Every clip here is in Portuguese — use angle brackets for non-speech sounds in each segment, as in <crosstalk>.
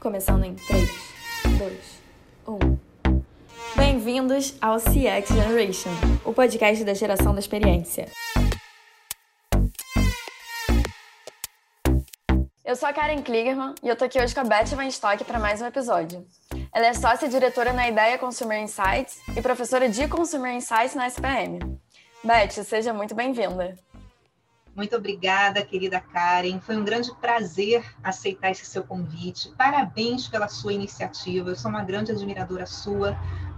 Começando em 3, 2, 1. Bem-vindos ao CX Generation, o podcast da geração da experiência. Eu sou a Karen Kligerman e eu tô aqui hoje com a Beth Van Stock para mais um episódio. Ela é sócia diretora na Ideia Consumer Insights e professora de Consumer Insights na SPM. Beth, seja muito bem-vinda. Muito obrigada, querida Karen. Foi um grande prazer aceitar esse seu convite. Parabéns pela sua iniciativa. Eu sou uma grande admiradora sua,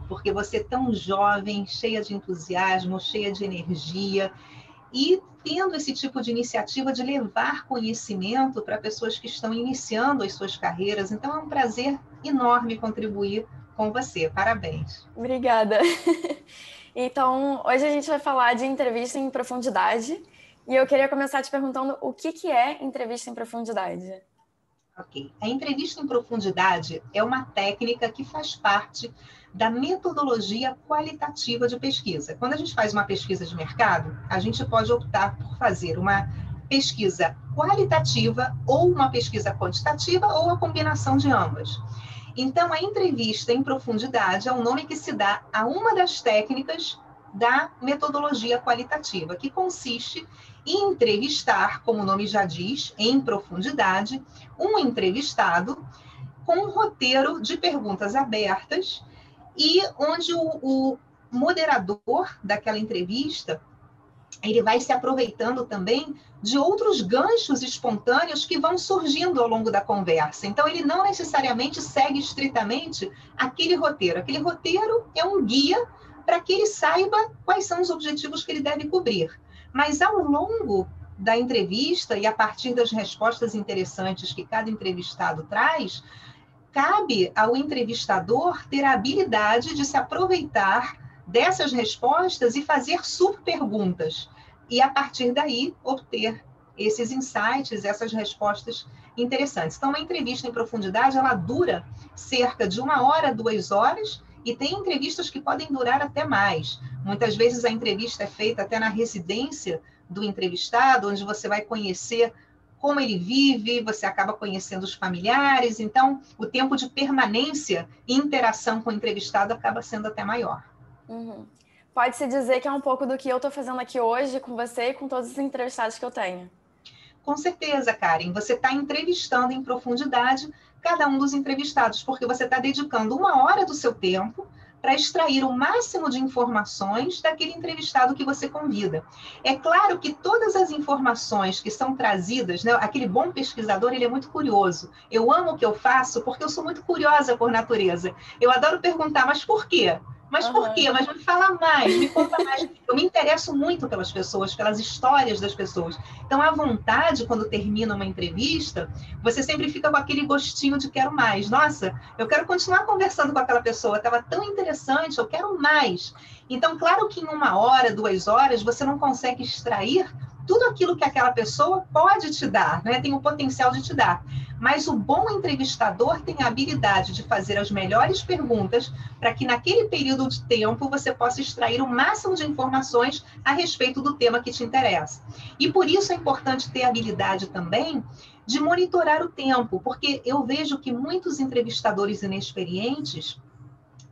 porque você é tão jovem, cheia de entusiasmo, cheia de energia e tendo esse tipo de iniciativa de levar conhecimento para pessoas que estão iniciando as suas carreiras. Então é um prazer enorme contribuir com você. Parabéns. Obrigada. <laughs> Então, hoje a gente vai falar de entrevista em profundidade. E eu queria começar te perguntando o que, que é entrevista em profundidade. Ok. A entrevista em profundidade é uma técnica que faz parte da metodologia qualitativa de pesquisa. Quando a gente faz uma pesquisa de mercado, a gente pode optar por fazer uma pesquisa qualitativa ou uma pesquisa quantitativa ou a combinação de ambas. Então, a entrevista em profundidade é o nome que se dá a uma das técnicas da metodologia qualitativa, que consiste entrevistar, como o nome já diz, em profundidade, um entrevistado com um roteiro de perguntas abertas e onde o, o moderador daquela entrevista ele vai se aproveitando também de outros ganchos espontâneos que vão surgindo ao longo da conversa. Então, ele não necessariamente segue estritamente aquele roteiro. Aquele roteiro é um guia para que ele saiba quais são os objetivos que ele deve cobrir. Mas ao longo da entrevista e a partir das respostas interessantes que cada entrevistado traz, cabe ao entrevistador ter a habilidade de se aproveitar dessas respostas e fazer subperguntas. E a partir daí obter esses insights, essas respostas interessantes. Então, uma entrevista em profundidade, ela dura cerca de uma hora, duas horas, e tem entrevistas que podem durar até mais. Muitas vezes a entrevista é feita até na residência do entrevistado, onde você vai conhecer como ele vive, você acaba conhecendo os familiares, então o tempo de permanência e interação com o entrevistado acaba sendo até maior. Uhum. Pode-se dizer que é um pouco do que eu estou fazendo aqui hoje com você e com todos os entrevistados que eu tenho. Com certeza, Karen. Você está entrevistando em profundidade cada um dos entrevistados, porque você está dedicando uma hora do seu tempo para extrair o máximo de informações daquele entrevistado que você convida. É claro que todas as informações que são trazidas, né, aquele bom pesquisador, ele é muito curioso. Eu amo o que eu faço porque eu sou muito curiosa por natureza. Eu adoro perguntar, mas por quê? Mas uhum. por quê? Mas me fala mais, me conta mais. Eu me interesso muito pelas pessoas, pelas histórias das pessoas. Então, à vontade, quando termina uma entrevista, você sempre fica com aquele gostinho de quero mais. Nossa, eu quero continuar conversando com aquela pessoa, estava tão interessante, eu quero mais. Então, claro que em uma hora, duas horas, você não consegue extrair tudo aquilo que aquela pessoa pode te dar, né? tem o potencial de te dar. Mas o bom entrevistador tem a habilidade de fazer as melhores perguntas para que naquele período de tempo você possa extrair o máximo de informações a respeito do tema que te interessa. E por isso é importante ter a habilidade também de monitorar o tempo, porque eu vejo que muitos entrevistadores inexperientes,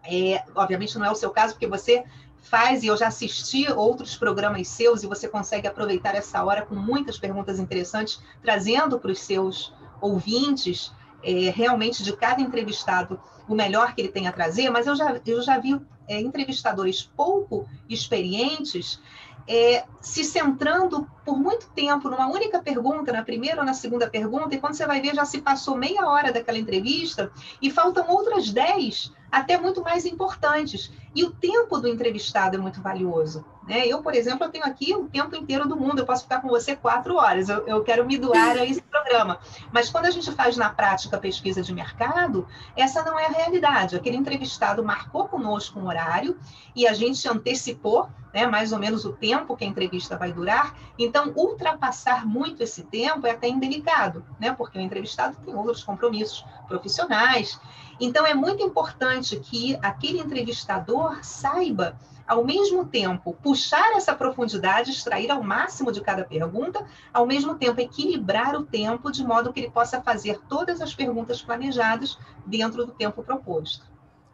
é, obviamente não é o seu caso, porque você faz, e eu já assisti outros programas seus, e você consegue aproveitar essa hora com muitas perguntas interessantes, trazendo para os seus ouvintes, é, realmente de cada entrevistado, o melhor que ele tem a trazer, mas eu já, eu já vi é, entrevistadores pouco experientes é, se centrando por muito tempo numa única pergunta, na primeira ou na segunda pergunta, e quando você vai ver, já se passou meia hora daquela entrevista e faltam outras dez, até muito mais importantes. E o tempo do entrevistado é muito valioso. Né? Eu, por exemplo, eu tenho aqui o tempo inteiro do mundo, eu posso ficar com você quatro horas, eu, eu quero me doar a esse programa. Mas quando a gente faz na prática pesquisa de mercado, essa não é a realidade. Aquele entrevistado marcou conosco um horário e a gente antecipou né, mais ou menos o tempo que a entrevista vai durar. Então, ultrapassar muito esse tempo é até indelicado, né, porque o entrevistado tem outros compromissos profissionais. Então, é muito importante que aquele entrevistador saiba ao mesmo tempo, puxar essa profundidade, extrair ao máximo de cada pergunta, ao mesmo tempo, equilibrar o tempo de modo que ele possa fazer todas as perguntas planejadas dentro do tempo proposto.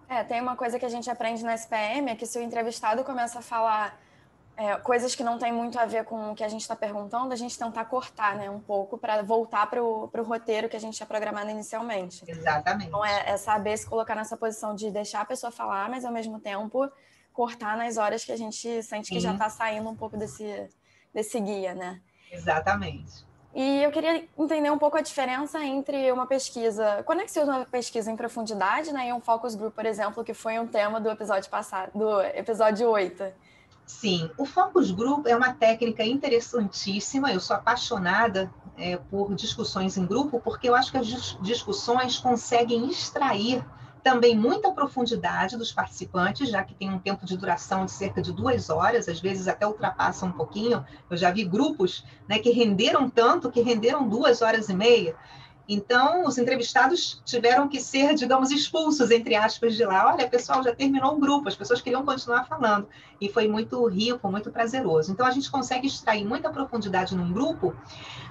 É, tem uma coisa que a gente aprende na SPM, é que se o entrevistado começa a falar é, coisas que não têm muito a ver com o que a gente está perguntando, a gente tentar cortar né, um pouco para voltar para o roteiro que a gente tinha programado inicialmente. Exatamente. Então, é, é, saber se colocar nessa posição de deixar a pessoa falar, mas ao mesmo tempo cortar nas horas que a gente sente que já está saindo um pouco desse, desse guia, né? Exatamente. E eu queria entender um pouco a diferença entre uma pesquisa. Quando é que se usa uma pesquisa em profundidade, né? E um focus group, por exemplo, que foi um tema do episódio passado, do episódio 8. Sim, o focus group é uma técnica interessantíssima. Eu sou apaixonada é, por discussões em grupo, porque eu acho que as discussões conseguem extrair também muita profundidade dos participantes, já que tem um tempo de duração de cerca de duas horas, às vezes até ultrapassa um pouquinho. Eu já vi grupos né, que renderam tanto que renderam duas horas e meia. Então, os entrevistados tiveram que ser, digamos, expulsos, entre aspas, de lá. Olha, pessoal, já terminou o grupo, as pessoas queriam continuar falando. E foi muito rico, muito prazeroso. Então, a gente consegue extrair muita profundidade num grupo,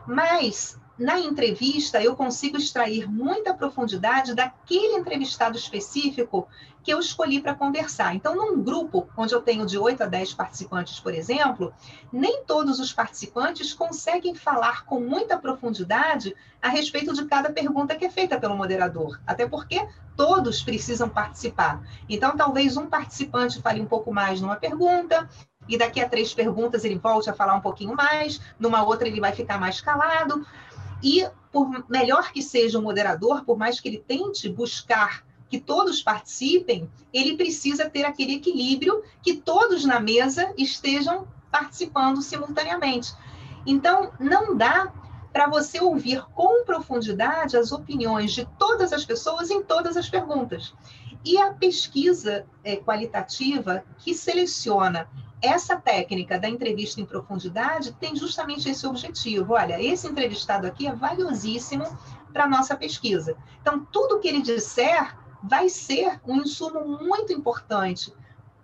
mas na entrevista, eu consigo extrair muita profundidade daquele entrevistado específico que eu escolhi para conversar. Então, num grupo onde eu tenho de 8 a 10 participantes, por exemplo, nem todos os participantes conseguem falar com muita profundidade a respeito de cada pergunta que é feita pelo moderador, até porque todos precisam participar. Então, talvez um participante fale um pouco mais numa pergunta, e daqui a três perguntas ele volte a falar um pouquinho mais, numa outra ele vai ficar mais calado. E, por melhor que seja o moderador, por mais que ele tente buscar que todos participem, ele precisa ter aquele equilíbrio que todos na mesa estejam participando simultaneamente. Então, não dá para você ouvir com profundidade as opiniões de todas as pessoas em todas as perguntas. E a pesquisa é, qualitativa que seleciona essa técnica da entrevista em profundidade tem justamente esse objetivo. Olha, esse entrevistado aqui é valiosíssimo para a nossa pesquisa. Então, tudo que ele disser vai ser um insumo muito importante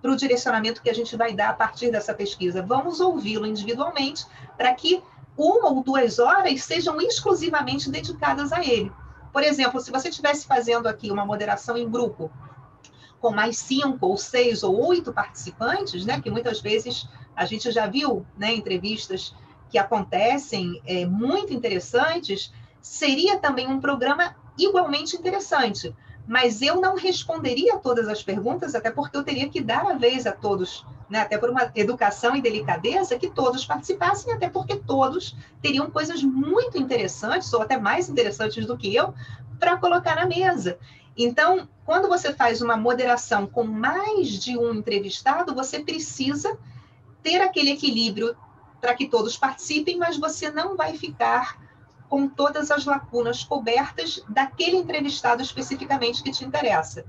para o direcionamento que a gente vai dar a partir dessa pesquisa. Vamos ouvi-lo individualmente para que uma ou duas horas sejam exclusivamente dedicadas a ele. Por exemplo, se você estivesse fazendo aqui uma moderação em grupo com mais cinco ou seis ou oito participantes, né, que muitas vezes a gente já viu né, entrevistas que acontecem é, muito interessantes, seria também um programa igualmente interessante. Mas eu não responderia todas as perguntas, até porque eu teria que dar a vez a todos, né? até por uma educação e delicadeza, que todos participassem, até porque todos teriam coisas muito interessantes, ou até mais interessantes do que eu, para colocar na mesa. Então, quando você faz uma moderação com mais de um entrevistado, você precisa ter aquele equilíbrio para que todos participem, mas você não vai ficar com todas as lacunas cobertas daquele entrevistado especificamente que te interessa.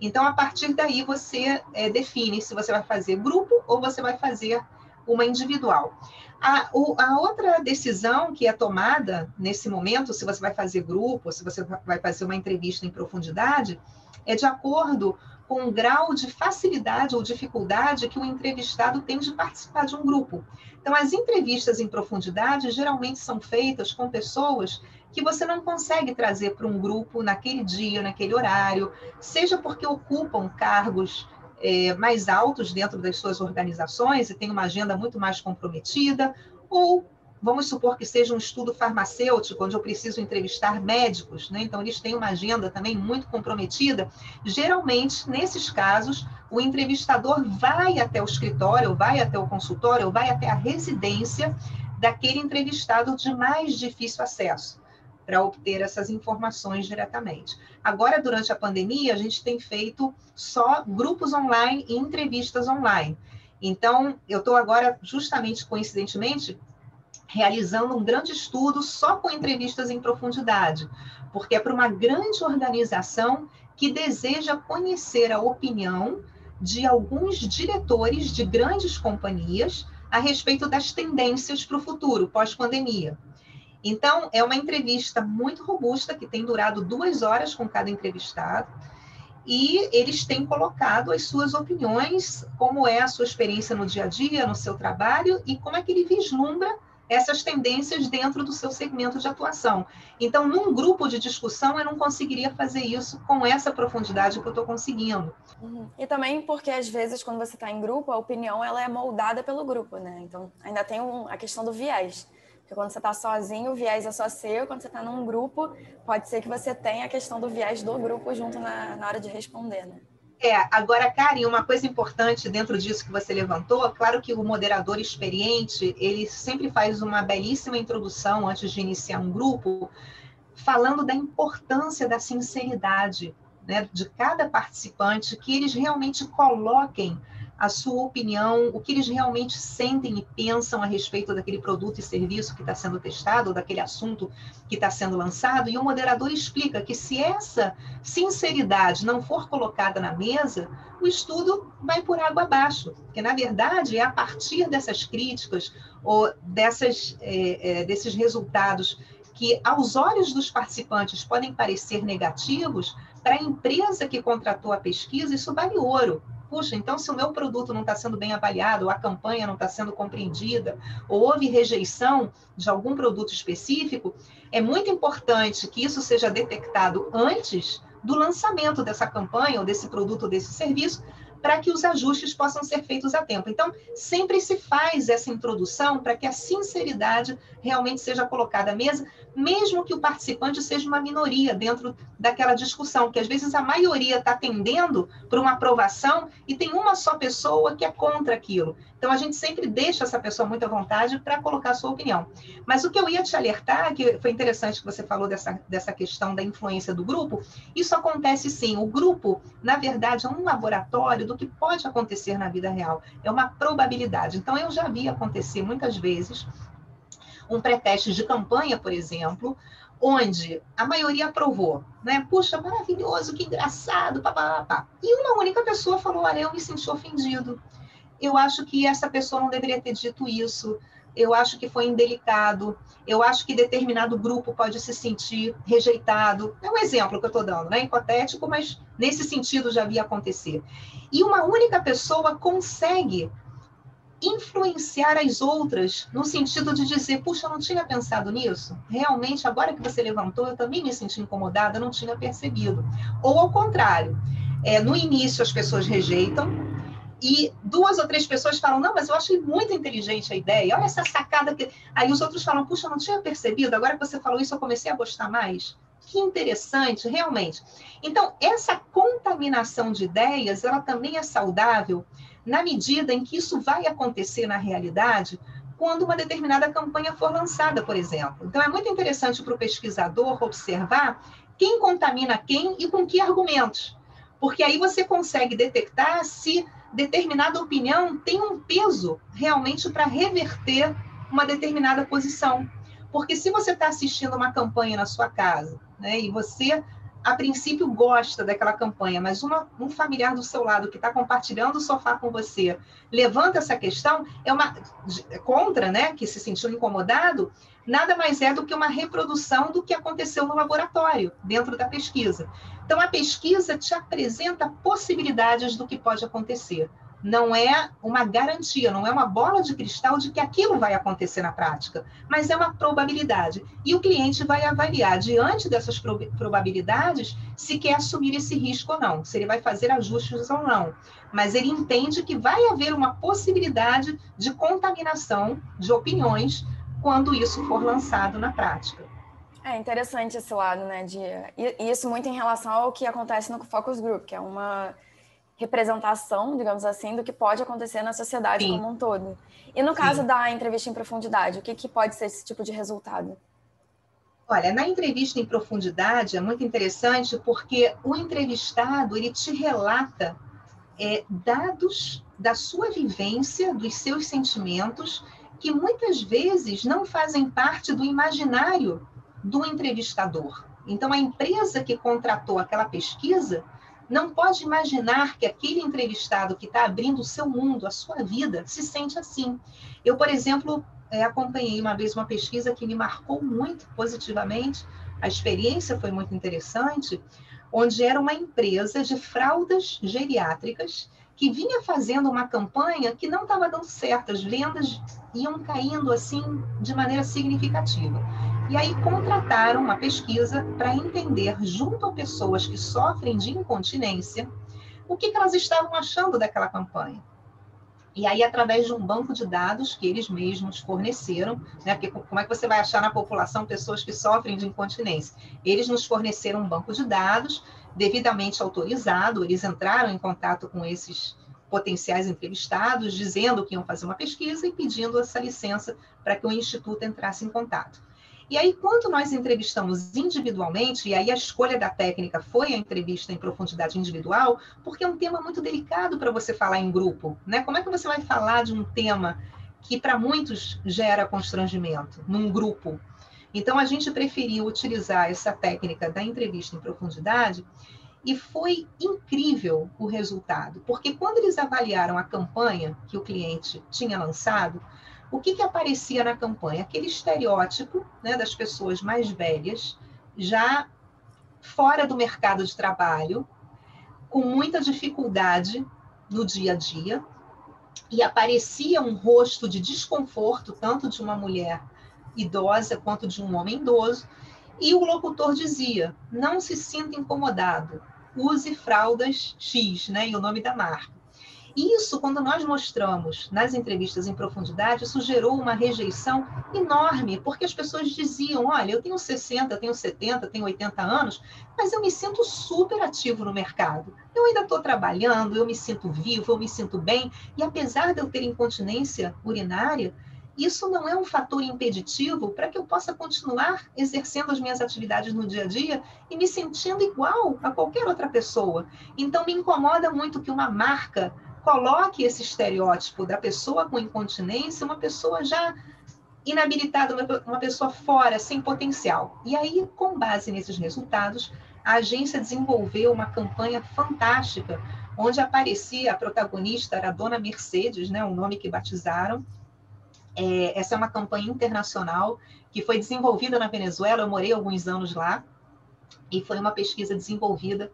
Então, a partir daí, você é, define se você vai fazer grupo ou você vai fazer uma individual. A, o, a, outra decisão que é tomada nesse momento, se você vai fazer grupo, se você vai fazer uma entrevista em profundidade, é de acordo com o grau de facilidade ou dificuldade que o entrevistado tem de participar de um grupo. Então, as entrevistas em profundidade geralmente são feitas com pessoas que você não consegue trazer para um grupo naquele dia, naquele horário, seja porque ocupam cargos é, mais altos dentro das suas organizações e tem uma agenda muito mais comprometida, ou vamos supor que seja um estudo farmacêutico, onde eu preciso entrevistar médicos, né? então eles têm uma agenda também muito comprometida. Geralmente, nesses casos, o entrevistador vai até o escritório, vai até o consultório, vai até a residência daquele entrevistado de mais difícil acesso para obter essas informações diretamente. Agora, durante a pandemia, a gente tem feito só grupos online e entrevistas online. Então, eu estou agora, justamente coincidentemente, realizando um grande estudo só com entrevistas em profundidade, porque é para uma grande organização que deseja conhecer a opinião de alguns diretores de grandes companhias a respeito das tendências para o futuro, pós-pandemia. Então, é uma entrevista muito robusta, que tem durado duas horas com cada entrevistado. e eles têm colocado as suas opiniões, como é a sua experiência no dia a dia, no seu trabalho e como é que ele vislumbra essas tendências dentro do seu segmento de atuação. Então, num grupo de discussão, eu não conseguiria fazer isso com essa profundidade que eu estou conseguindo. Uhum. E também porque, às vezes, quando você está em grupo, a opinião ela é moldada pelo grupo, né? Então, ainda tem um, a questão do viés. Porque quando você está sozinho, o viés é só seu. Quando você está num grupo, pode ser que você tenha a questão do viés do grupo junto na, na hora de responder, né? É, agora, Karen, uma coisa importante dentro disso que você levantou, claro que o moderador experiente, ele sempre faz uma belíssima introdução antes de iniciar um grupo, falando da importância da sinceridade né, de cada participante, que eles realmente coloquem a sua opinião, o que eles realmente sentem e pensam a respeito daquele produto e serviço que está sendo testado, ou daquele assunto que está sendo lançado, e o moderador explica que se essa sinceridade não for colocada na mesa, o estudo vai por água abaixo, porque na verdade é a partir dessas críticas ou dessas, é, é, desses resultados que aos olhos dos participantes podem parecer negativos, para a empresa que contratou a pesquisa, isso vale ouro puxa, então se o meu produto não está sendo bem avaliado, ou a campanha não está sendo compreendida, ou houve rejeição de algum produto específico, é muito importante que isso seja detectado antes do lançamento dessa campanha, ou desse produto, ou desse serviço, para que os ajustes possam ser feitos a tempo. Então, sempre se faz essa introdução para que a sinceridade realmente seja colocada à mesa, mesmo que o participante seja uma minoria dentro daquela discussão, que às vezes a maioria está tendendo para uma aprovação e tem uma só pessoa que é contra aquilo. Então, a gente sempre deixa essa pessoa muito à vontade para colocar a sua opinião. Mas o que eu ia te alertar, que foi interessante que você falou dessa, dessa questão da influência do grupo, isso acontece sim. O grupo, na verdade, é um laboratório do que pode acontecer na vida real. É uma probabilidade. Então, eu já vi acontecer muitas vezes um pré-teste de campanha, por exemplo, onde a maioria aprovou, né? Puxa, maravilhoso, que engraçado, papapá. E uma única pessoa falou: Olha, eu me senti ofendido eu acho que essa pessoa não deveria ter dito isso, eu acho que foi indelicado, eu acho que determinado grupo pode se sentir rejeitado. É um exemplo que eu estou dando, né? Hipotético, mas nesse sentido já via acontecer. E uma única pessoa consegue influenciar as outras no sentido de dizer, puxa, eu não tinha pensado nisso. Realmente, agora que você levantou, eu também me senti incomodada, não tinha percebido. Ou ao contrário, é, no início as pessoas rejeitam, e duas ou três pessoas falam, não, mas eu achei muito inteligente a ideia, olha essa sacada que. Aí os outros falam, puxa, eu não tinha percebido, agora que você falou isso, eu comecei a gostar mais. Que interessante, realmente. Então, essa contaminação de ideias, ela também é saudável na medida em que isso vai acontecer na realidade quando uma determinada campanha for lançada, por exemplo. Então, é muito interessante para o pesquisador observar quem contamina quem e com que argumentos. Porque aí você consegue detectar se determinada opinião tem um peso realmente para reverter uma determinada posição. Porque se você está assistindo uma campanha na sua casa, né, e você a princípio gosta daquela campanha, mas uma, um familiar do seu lado que está compartilhando o sofá com você levanta essa questão, é uma contra, né, que se sentiu incomodado, nada mais é do que uma reprodução do que aconteceu no laboratório, dentro da pesquisa. Então, a pesquisa te apresenta possibilidades do que pode acontecer não é uma garantia, não é uma bola de cristal de que aquilo vai acontecer na prática, mas é uma probabilidade. E o cliente vai avaliar, diante dessas probabilidades, se quer assumir esse risco ou não, se ele vai fazer ajustes ou não. Mas ele entende que vai haver uma possibilidade de contaminação de opiniões quando isso for lançado na prática. É interessante esse lado, né? De, isso muito em relação ao que acontece no Focus Group, que é uma representação, digamos assim, do que pode acontecer na sociedade Sim. como um todo. E no caso Sim. da entrevista em profundidade, o que, que pode ser esse tipo de resultado? Olha, na entrevista em profundidade é muito interessante porque o entrevistado ele te relata é, dados da sua vivência, dos seus sentimentos, que muitas vezes não fazem parte do imaginário do entrevistador. Então, a empresa que contratou aquela pesquisa não pode imaginar que aquele entrevistado que está abrindo o seu mundo, a sua vida, se sente assim. Eu, por exemplo, é, acompanhei uma vez uma pesquisa que me marcou muito positivamente, a experiência foi muito interessante, onde era uma empresa de fraldas geriátricas que vinha fazendo uma campanha que não estava dando certo, as vendas iam caindo assim de maneira significativa. E aí contrataram uma pesquisa para entender, junto a pessoas que sofrem de incontinência, o que, que elas estavam achando daquela campanha. E aí, através de um banco de dados que eles mesmos forneceram, né? Porque como é que você vai achar na população pessoas que sofrem de incontinência? Eles nos forneceram um banco de dados devidamente autorizado, eles entraram em contato com esses potenciais entrevistados, dizendo que iam fazer uma pesquisa e pedindo essa licença para que o Instituto entrasse em contato. E aí, quando nós entrevistamos individualmente, e aí a escolha da técnica foi a entrevista em profundidade individual, porque é um tema muito delicado para você falar em grupo, né? Como é que você vai falar de um tema que para muitos gera constrangimento num grupo? Então, a gente preferiu utilizar essa técnica da entrevista em profundidade e foi incrível o resultado, porque quando eles avaliaram a campanha que o cliente tinha lançado, o que, que aparecia na campanha? Aquele estereótipo né, das pessoas mais velhas, já fora do mercado de trabalho, com muita dificuldade no dia a dia, e aparecia um rosto de desconforto, tanto de uma mulher idosa quanto de um homem idoso, e o locutor dizia: não se sinta incomodado, use fraldas X, né, e o nome da marca. Isso, quando nós mostramos nas entrevistas em profundidade, isso gerou uma rejeição enorme, porque as pessoas diziam: olha, eu tenho 60, tenho 70, tenho 80 anos, mas eu me sinto super ativo no mercado. Eu ainda estou trabalhando, eu me sinto vivo, eu me sinto bem, e apesar de eu ter incontinência urinária, isso não é um fator impeditivo para que eu possa continuar exercendo as minhas atividades no dia a dia e me sentindo igual a qualquer outra pessoa. Então, me incomoda muito que uma marca coloque esse estereótipo da pessoa com incontinência, uma pessoa já inabilitada, uma pessoa fora, sem potencial. E aí, com base nesses resultados, a agência desenvolveu uma campanha fantástica, onde aparecia a protagonista, era a Dona Mercedes, né, o nome que batizaram. É, essa é uma campanha internacional que foi desenvolvida na Venezuela, eu morei alguns anos lá, e foi uma pesquisa desenvolvida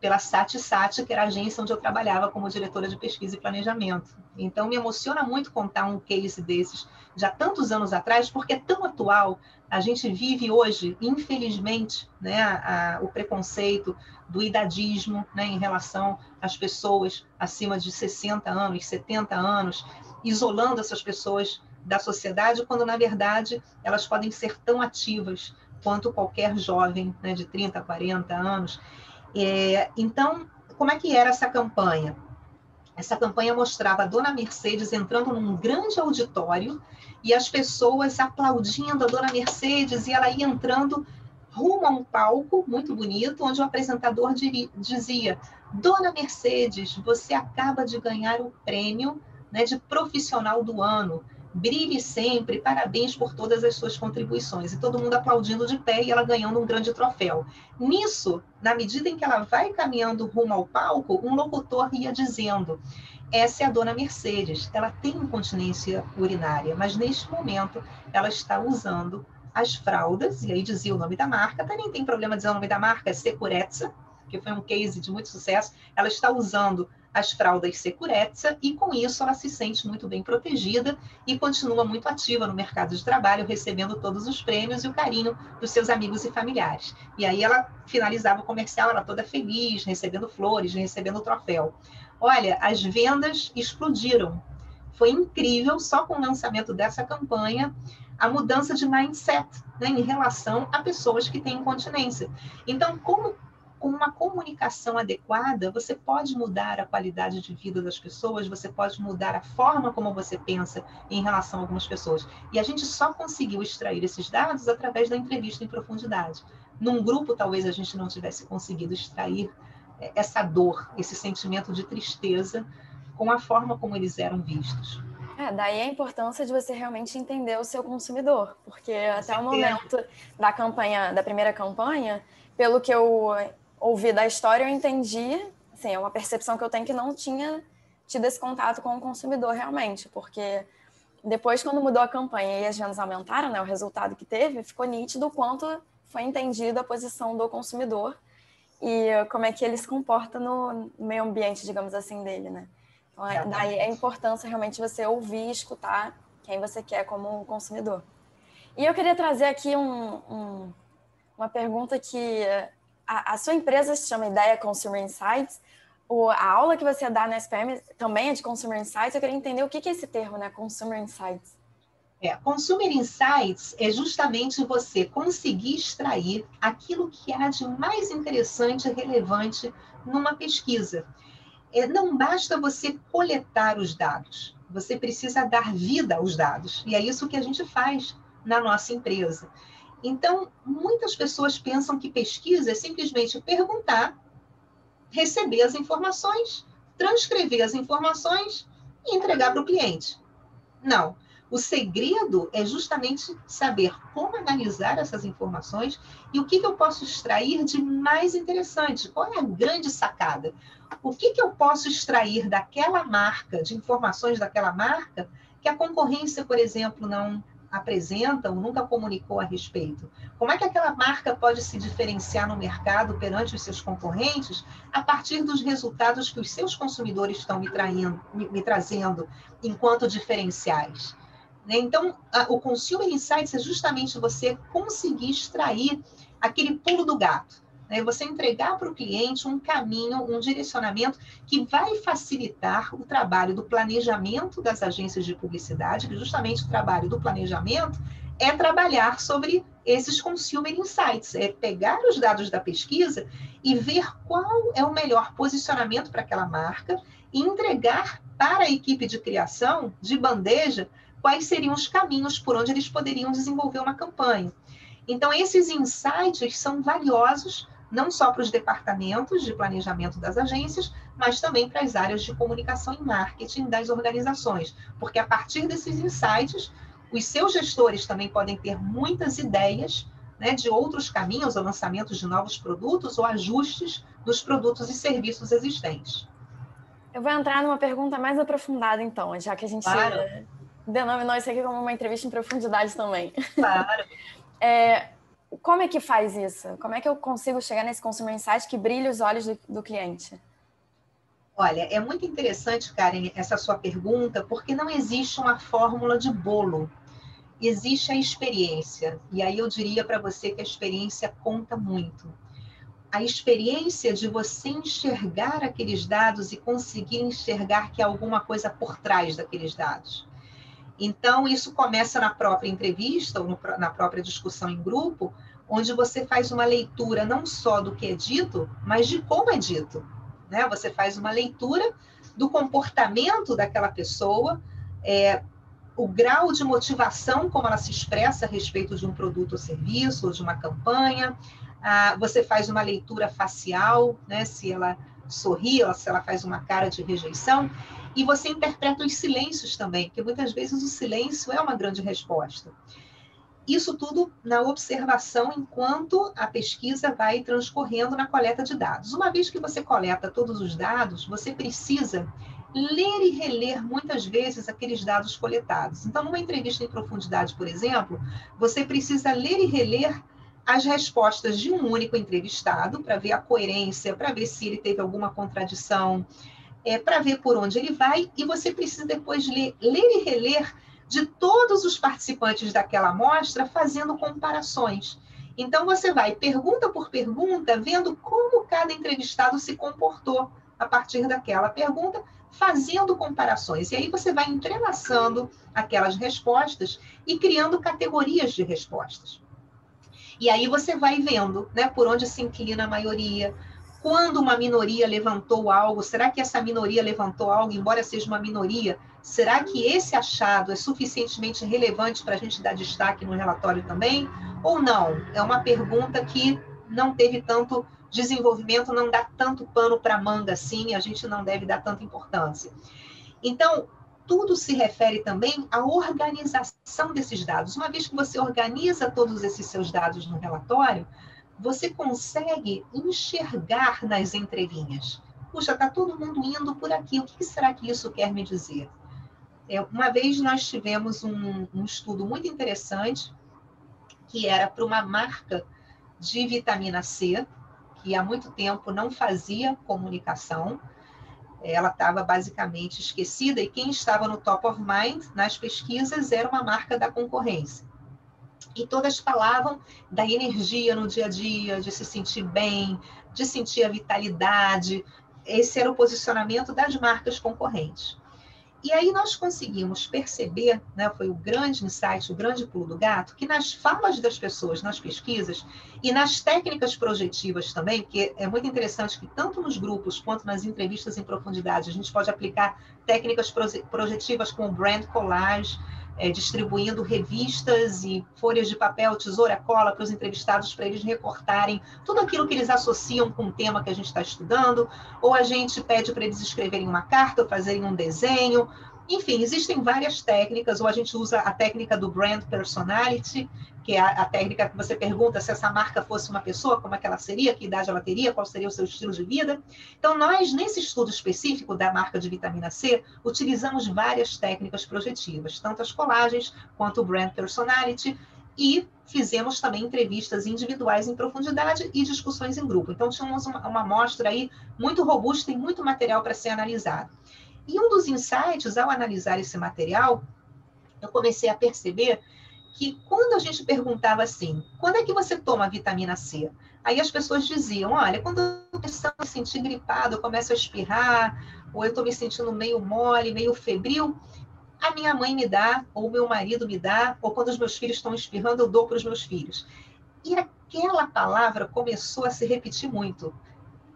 pela SAT-SAT, que era a agência onde eu trabalhava como diretora de pesquisa e planejamento. Então, me emociona muito contar um case desses já tantos anos atrás, porque é tão atual. A gente vive hoje, infelizmente, né, a, a, o preconceito do idadismo né, em relação às pessoas acima de 60 anos, 70 anos, isolando essas pessoas da sociedade, quando, na verdade, elas podem ser tão ativas quanto qualquer jovem né, de 30, 40 anos. É, então, como é que era essa campanha? Essa campanha mostrava a Dona Mercedes entrando num grande auditório e as pessoas aplaudindo a Dona Mercedes e ela ia entrando rumo a um palco muito bonito, onde o apresentador dizia: Dona Mercedes, você acaba de ganhar o prêmio né, de profissional do ano brilhe sempre, parabéns por todas as suas contribuições. E todo mundo aplaudindo de pé e ela ganhando um grande troféu. Nisso, na medida em que ela vai caminhando rumo ao palco, um locutor ia dizendo: essa é a dona Mercedes, ela tem incontinência urinária, mas neste momento ela está usando as fraldas, e aí dizia o nome da marca, nem tem problema dizer o nome da marca, é Securetza, que foi um case de muito sucesso. Ela está usando as fraldas Securetza e com isso ela se sente muito bem protegida e continua muito ativa no mercado de trabalho, recebendo todos os prêmios e o carinho dos seus amigos e familiares. E aí ela finalizava o comercial, ela toda feliz, recebendo flores, recebendo o troféu. Olha, as vendas explodiram. Foi incrível, só com o lançamento dessa campanha, a mudança de mindset né, em relação a pessoas que têm incontinência. Então, como com uma comunicação adequada, você pode mudar a qualidade de vida das pessoas, você pode mudar a forma como você pensa em relação a algumas pessoas. E a gente só conseguiu extrair esses dados através da entrevista em profundidade. Num grupo, talvez a gente não tivesse conseguido extrair é, essa dor, esse sentimento de tristeza com a forma como eles eram vistos. É, daí a importância de você realmente entender o seu consumidor, porque até o momento da campanha, da primeira campanha, pelo que eu ouvi da história, eu entendi, assim, é uma percepção que eu tenho que não tinha tido esse contato com o consumidor realmente, porque depois, quando mudou a campanha e as vendas aumentaram, né, o resultado que teve, ficou nítido o quanto foi entendida a posição do consumidor e como é que ele se comporta no meio ambiente, digamos assim, dele, né? Então, é, daí a importância realmente você ouvir e escutar quem você quer como consumidor. E eu queria trazer aqui um, um, uma pergunta que a, sua empresa se chama Ideia Consumer Insights. O, a aula que você dá na SPM também é de Consumer Insights. Eu queria entender o que, que é esse termo, né? Consumer Insights. É, Consumer Insights é justamente você conseguir extrair aquilo que há de mais interessante e relevante numa pesquisa. É, não basta você coletar os dados, você precisa dar vida aos dados. E é isso que a gente faz na nossa empresa. Então, muitas pessoas pensam que pesquisa é simplesmente perguntar, receber as informações, transcrever as informações e entregar para o cliente. Não. O segredo é justamente saber como analisar essas informações e o que, que eu posso extrair de mais interessante. Qual é a grande sacada? O que, que eu posso extrair daquela marca, de informações daquela marca, que a concorrência, por exemplo, não apresenta ou nunca comunicou a respeito? Como é que aquela marca pode se diferenciar no mercado perante os seus concorrentes a partir dos resultados que os seus consumidores estão me, traindo, me, me trazendo enquanto diferenciais? Né? Então, a, o Consumer Insights é justamente você conseguir extrair aquele pulo do gato. Né? Você entregar para o cliente um caminho, um direcionamento que vai facilitar o trabalho do planejamento das agências de publicidade, que justamente o trabalho do planejamento é trabalhar sobre esses consumer insights, é pegar os dados da pesquisa e ver qual é o melhor posicionamento para aquela marca e entregar para a equipe de criação de bandeja quais seriam os caminhos por onde eles poderiam desenvolver uma campanha. Então, esses insights são valiosos não só para os departamentos de planejamento das agências, mas também para as áreas de comunicação e marketing das organizações, porque a partir desses insights, os seus gestores também podem ter muitas ideias né, de outros caminhos, ou lançamentos de novos produtos, ou ajustes dos produtos e serviços existentes. Eu vou entrar numa pergunta mais aprofundada, então, já que a gente claro denominou isso aqui como uma entrevista em profundidade também. Claro. <laughs> É, como é que faz isso? Como é que eu consigo chegar nesse consumer insight que brilha os olhos do, do cliente? Olha, é muito interessante, Karen, essa sua pergunta, porque não existe uma fórmula de bolo. Existe a experiência. E aí eu diria para você que a experiência conta muito. A experiência de você enxergar aqueles dados e conseguir enxergar que há alguma coisa por trás daqueles dados. Então, isso começa na própria entrevista, ou no, na própria discussão em grupo, onde você faz uma leitura não só do que é dito, mas de como é dito. Né? Você faz uma leitura do comportamento daquela pessoa, é, o grau de motivação como ela se expressa a respeito de um produto ou serviço, ou de uma campanha. Ah, você faz uma leitura facial, né? se ela sorri, ou se ela faz uma cara de rejeição. E você interpreta os silêncios também, porque muitas vezes o silêncio é uma grande resposta. Isso tudo na observação enquanto a pesquisa vai transcorrendo na coleta de dados. Uma vez que você coleta todos os dados, você precisa ler e reler muitas vezes aqueles dados coletados. Então, numa entrevista em profundidade, por exemplo, você precisa ler e reler as respostas de um único entrevistado para ver a coerência, para ver se ele teve alguma contradição, é, para ver por onde ele vai, e você precisa depois ler, ler e reler de todos os participantes daquela amostra, fazendo comparações. Então, você vai pergunta por pergunta, vendo como cada entrevistado se comportou a partir daquela pergunta, fazendo comparações. E aí você vai entrelaçando aquelas respostas e criando categorias de respostas. E aí você vai vendo né, por onde se inclina a maioria, quando uma minoria levantou algo, será que essa minoria levantou algo, embora seja uma minoria? Será que esse achado é suficientemente relevante para a gente dar destaque no relatório também? Ou não? É uma pergunta que não teve tanto desenvolvimento, não dá tanto pano para manga assim, a gente não deve dar tanta importância. Então, tudo se refere também à organização desses dados. Uma vez que você organiza todos esses seus dados no relatório, você consegue enxergar nas entrelinhas. Puxa, está todo mundo indo por aqui, o que será que isso quer me dizer? É, uma vez nós tivemos um, um estudo muito interessante, que era para uma marca de vitamina C, que há muito tempo não fazia comunicação. Ela estava basicamente esquecida e quem estava no top of mind nas pesquisas era uma marca da concorrência. E todas falavam da energia no dia a dia, de se sentir bem, de sentir a vitalidade. Esse era o posicionamento das marcas concorrentes. E aí nós conseguimos perceber, né, foi o grande insight, o grande pulo do gato, que nas falas das pessoas, nas pesquisas e nas técnicas projetivas também, que é muito interessante que tanto nos grupos quanto nas entrevistas em profundidade a gente pode aplicar técnicas projetivas como brand collage, é, distribuindo revistas e folhas de papel, tesoura, cola para os entrevistados, para eles recortarem tudo aquilo que eles associam com o tema que a gente está estudando, ou a gente pede para eles escreverem uma carta ou fazerem um desenho, enfim, existem várias técnicas, ou a gente usa a técnica do brand personality, que é a, a, técnica que você pergunta se essa marca fosse uma pessoa, como é que ela seria, que idade ela teria, qual seria o seu estilo de vida. Então, nós, nesse estudo específico da marca de vitamina C, utilizamos várias técnicas projetivas, tanto as colagens quanto o brand personality, e fizemos também entrevistas individuais em profundidade e discussões em grupo. Então, tínhamos uma, uma amostra aí muito robusta e muito material para ser analisado. E um dos insights, ao analisar esse material, eu comecei a perceber que quando a gente perguntava assim, quando é que você toma vitamina C? Aí as pessoas diziam, olha, quando eu começo a me sentir gripado, eu começo a espirrar, ou eu estou me sentindo meio mole, meio febril, a minha mãe me dá, ou meu marido me dá, ou quando os meus filhos estão espirrando, eu dou para os meus filhos. E aquela palavra começou a se repetir muito.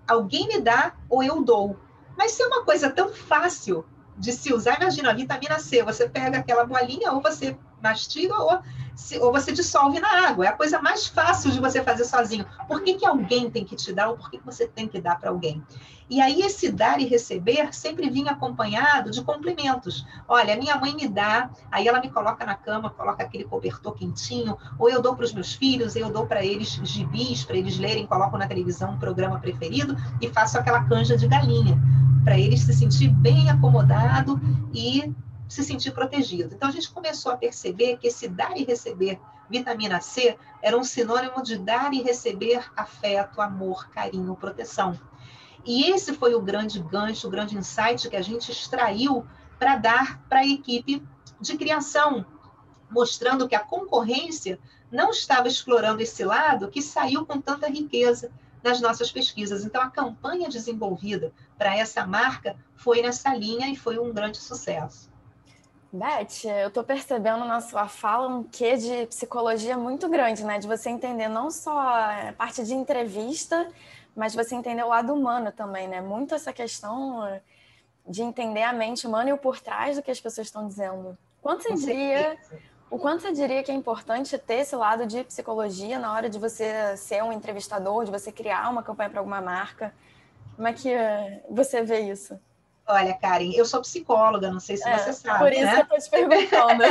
Alguém me dá ou eu dou. Mas se é uma coisa tão fácil de se usar, imagina, a vitamina C, você pega aquela bolinha ou você mastiga ou, se, ou você dissolve na água. É a coisa mais fácil de você fazer sozinho. Por que, que alguém tem que te dar ou por que, que você tem que dar para alguém? E aí esse dar e receber sempre vinha acompanhado de complementos. Olha, minha mãe me dá, aí ela me coloca na cama, coloca aquele cobertor quentinho, ou eu dou para os meus filhos, eu dou para eles gibis, para eles lerem, coloco na televisão um programa preferido e faço aquela canja de galinha, para eles se sentir bem acomodado e se sentir protegido. Então a gente começou a perceber que esse dar e receber vitamina C era um sinônimo de dar e receber afeto, amor, carinho, proteção. E esse foi o grande gancho, o grande insight que a gente extraiu para dar para a equipe de criação, mostrando que a concorrência não estava explorando esse lado que saiu com tanta riqueza nas nossas pesquisas. Então, a campanha desenvolvida para essa marca foi nessa linha e foi um grande sucesso. Beth, eu estou percebendo na sua fala um quê de psicologia muito grande, né? De você entender não só a parte de entrevista, mas você entender o lado humano também, né? Muito essa questão de entender a mente humana e o por trás do que as pessoas estão dizendo. Quanto você diria, o quanto você diria que é importante ter esse lado de psicologia na hora de você ser um entrevistador, de você criar uma campanha para alguma marca? Como é que você vê isso? Olha, Karen, eu sou psicóloga, não sei se é, você sabe. Por isso né? que eu estou te perguntando.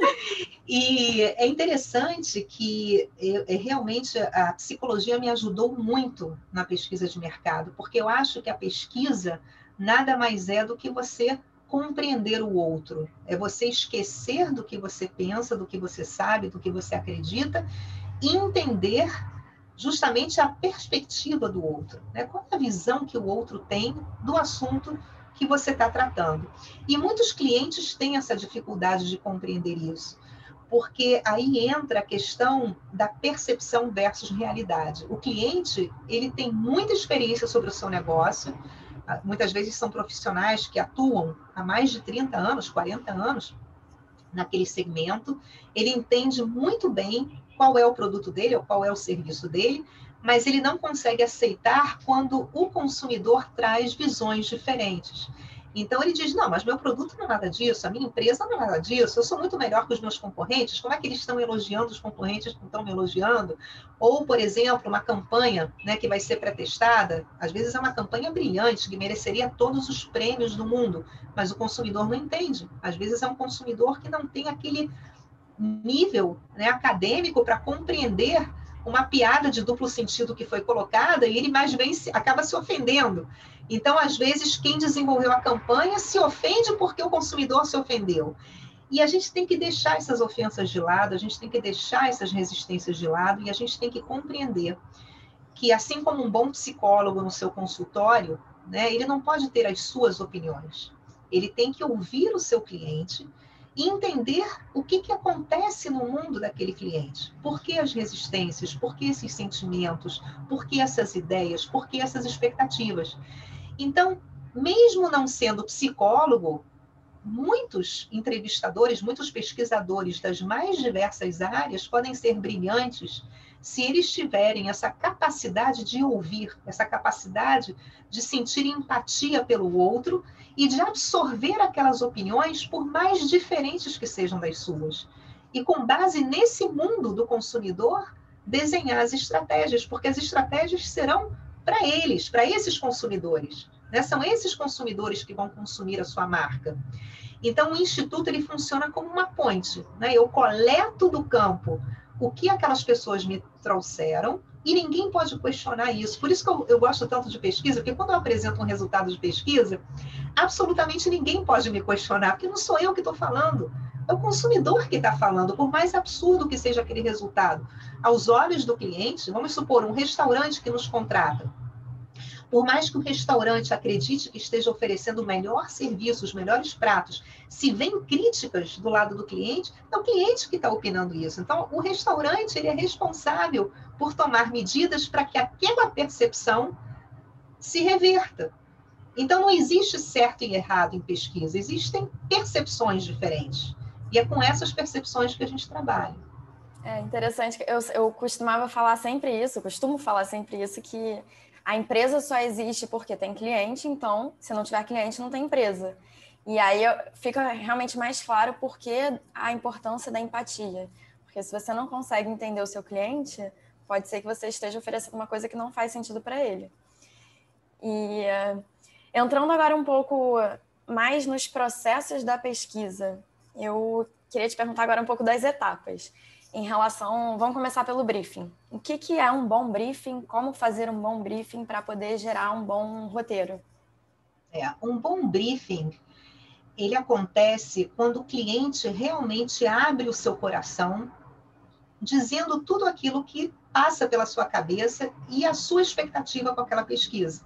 <laughs> e é interessante que eu, é, realmente a psicologia me ajudou muito na pesquisa de mercado, porque eu acho que a pesquisa nada mais é do que você compreender o outro. É você esquecer do que você pensa, do que você sabe, do que você acredita, e entender justamente a perspectiva do outro. Né? Qual é a visão que o outro tem do assunto que você está tratando. E muitos clientes têm essa dificuldade de compreender isso, porque aí entra a questão da percepção versus realidade. O cliente, ele tem muita experiência sobre o seu negócio, muitas vezes são profissionais que atuam há mais de 30 anos, 40 anos naquele segmento, ele entende muito bem qual é o produto dele ou qual é o serviço dele, mas ele não consegue aceitar quando o consumidor traz visões diferentes. Então ele diz: não, mas meu produto não é nada disso, a minha empresa não é nada disso, eu sou muito melhor que os meus concorrentes. Como é que eles estão elogiando os concorrentes que estão me elogiando? Ou, por exemplo, uma campanha né, que vai ser pré-testada, às vezes é uma campanha brilhante, que mereceria todos os prêmios do mundo, mas o consumidor não entende. Às vezes é um consumidor que não tem aquele nível né, acadêmico para compreender uma piada de duplo sentido que foi colocada e ele mais bem se, acaba se ofendendo. Então, às vezes, quem desenvolveu a campanha se ofende porque o consumidor se ofendeu. E a gente tem que deixar essas ofensas de lado, a gente tem que deixar essas resistências de lado e a gente tem que compreender que, assim como um bom psicólogo no seu consultório, né, ele não pode ter as suas opiniões. Ele tem que ouvir o seu cliente entender o que, que acontece no mundo daquele cliente. Por que as resistências? Por que esses sentimentos? Por que essas ideias? Por que essas expectativas? Então, mesmo não sendo psicólogo, muitos entrevistadores, muitos pesquisadores das mais diversas áreas podem ser brilhantes se eles tiverem essa capacidade de ouvir, essa capacidade de sentir empatia pelo outro e de absorver aquelas opiniões, por mais diferentes que sejam das suas. E com base nesse mundo do consumidor, desenhar as estratégias, porque as estratégias serão para eles, para esses consumidores. Né? São esses consumidores que vão consumir a sua marca. Então, o Instituto ele funciona como uma ponte. Né? Eu coleto do campo o que aquelas pessoas me trouxeram e ninguém pode questionar isso. Por isso que eu, eu, gosto tanto de pesquisa, porque quando eu apresento um resultado de pesquisa, absolutamente ninguém pode me questionar, porque não sou eu que estou falando, é o consumidor que está falando, por mais absurdo que seja aquele resultado. Aos olhos do cliente, vamos supor, um restaurante que nos contrata por mais que o restaurante acredite que esteja oferecendo o melhor serviço, os melhores pratos, se vem críticas do lado do cliente, é o cliente que está opinando isso. Então, o restaurante ele é responsável por tomar medidas para que aquela percepção se reverta. Então, não existe certo e errado em pesquisa, existem percepções diferentes. E é com essas percepções que a gente trabalha. É interessante, eu, eu costumava falar sempre isso, costumo falar sempre isso, que a empresa só existe porque tem cliente, então, se não tiver cliente, não tem empresa. E aí fica realmente mais claro porque a importância da empatia. Porque se você não consegue entender o seu cliente, pode ser que você esteja oferecendo uma coisa que não faz sentido para ele. E uh, entrando agora um pouco mais nos processos da pesquisa, eu queria te perguntar agora um pouco das etapas em relação. Vamos começar pelo briefing. O que, que é um bom briefing? Como fazer um bom briefing para poder gerar um bom roteiro? É, um bom briefing ele acontece quando o cliente realmente abre o seu coração, dizendo tudo aquilo que passa pela sua cabeça e a sua expectativa com aquela pesquisa.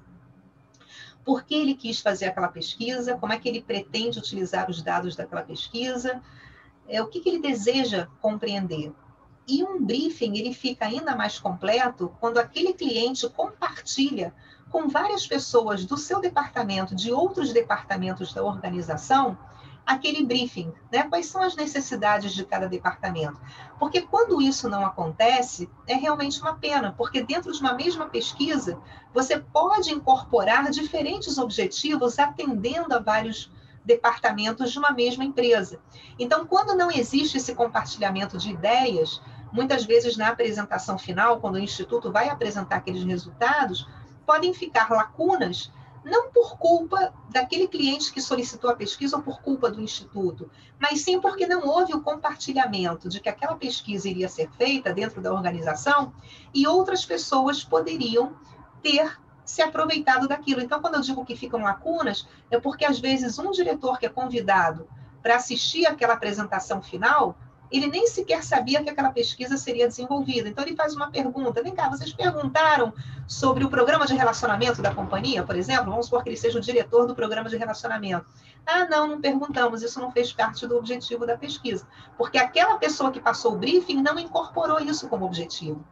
Por que ele quis fazer aquela pesquisa? Como é que ele pretende utilizar os dados daquela pesquisa? É, o que, que ele deseja compreender. E um briefing ele fica ainda mais completo quando aquele cliente compartilha com várias pessoas do seu departamento, de outros departamentos da organização, aquele briefing, né? Quais são as necessidades de cada departamento? Porque quando isso não acontece, é realmente uma pena, porque dentro de uma mesma pesquisa, você pode incorporar diferentes objetivos atendendo a vários departamentos de uma mesma empresa. Então, quando não existe esse compartilhamento de ideias, muitas vezes na apresentação final, quando o instituto vai apresentar aqueles resultados, podem ficar lacunas, não por culpa daquele cliente que solicitou a pesquisa ou por culpa do instituto, mas sim porque não houve o compartilhamento de que aquela pesquisa iria ser feita dentro da organização e outras pessoas poderiam ter se aproveitado daquilo. Então, quando eu digo que ficam lacunas, é porque às vezes um diretor que é convidado para assistir aquela apresentação final, ele nem sequer sabia que aquela pesquisa seria desenvolvida. Então, ele faz uma pergunta: vem cá, vocês perguntaram sobre o programa de relacionamento da companhia, por exemplo? Vamos supor que ele seja o diretor do programa de relacionamento. Ah, não, não perguntamos, isso não fez parte do objetivo da pesquisa. Porque aquela pessoa que passou o briefing não incorporou isso como objetivo.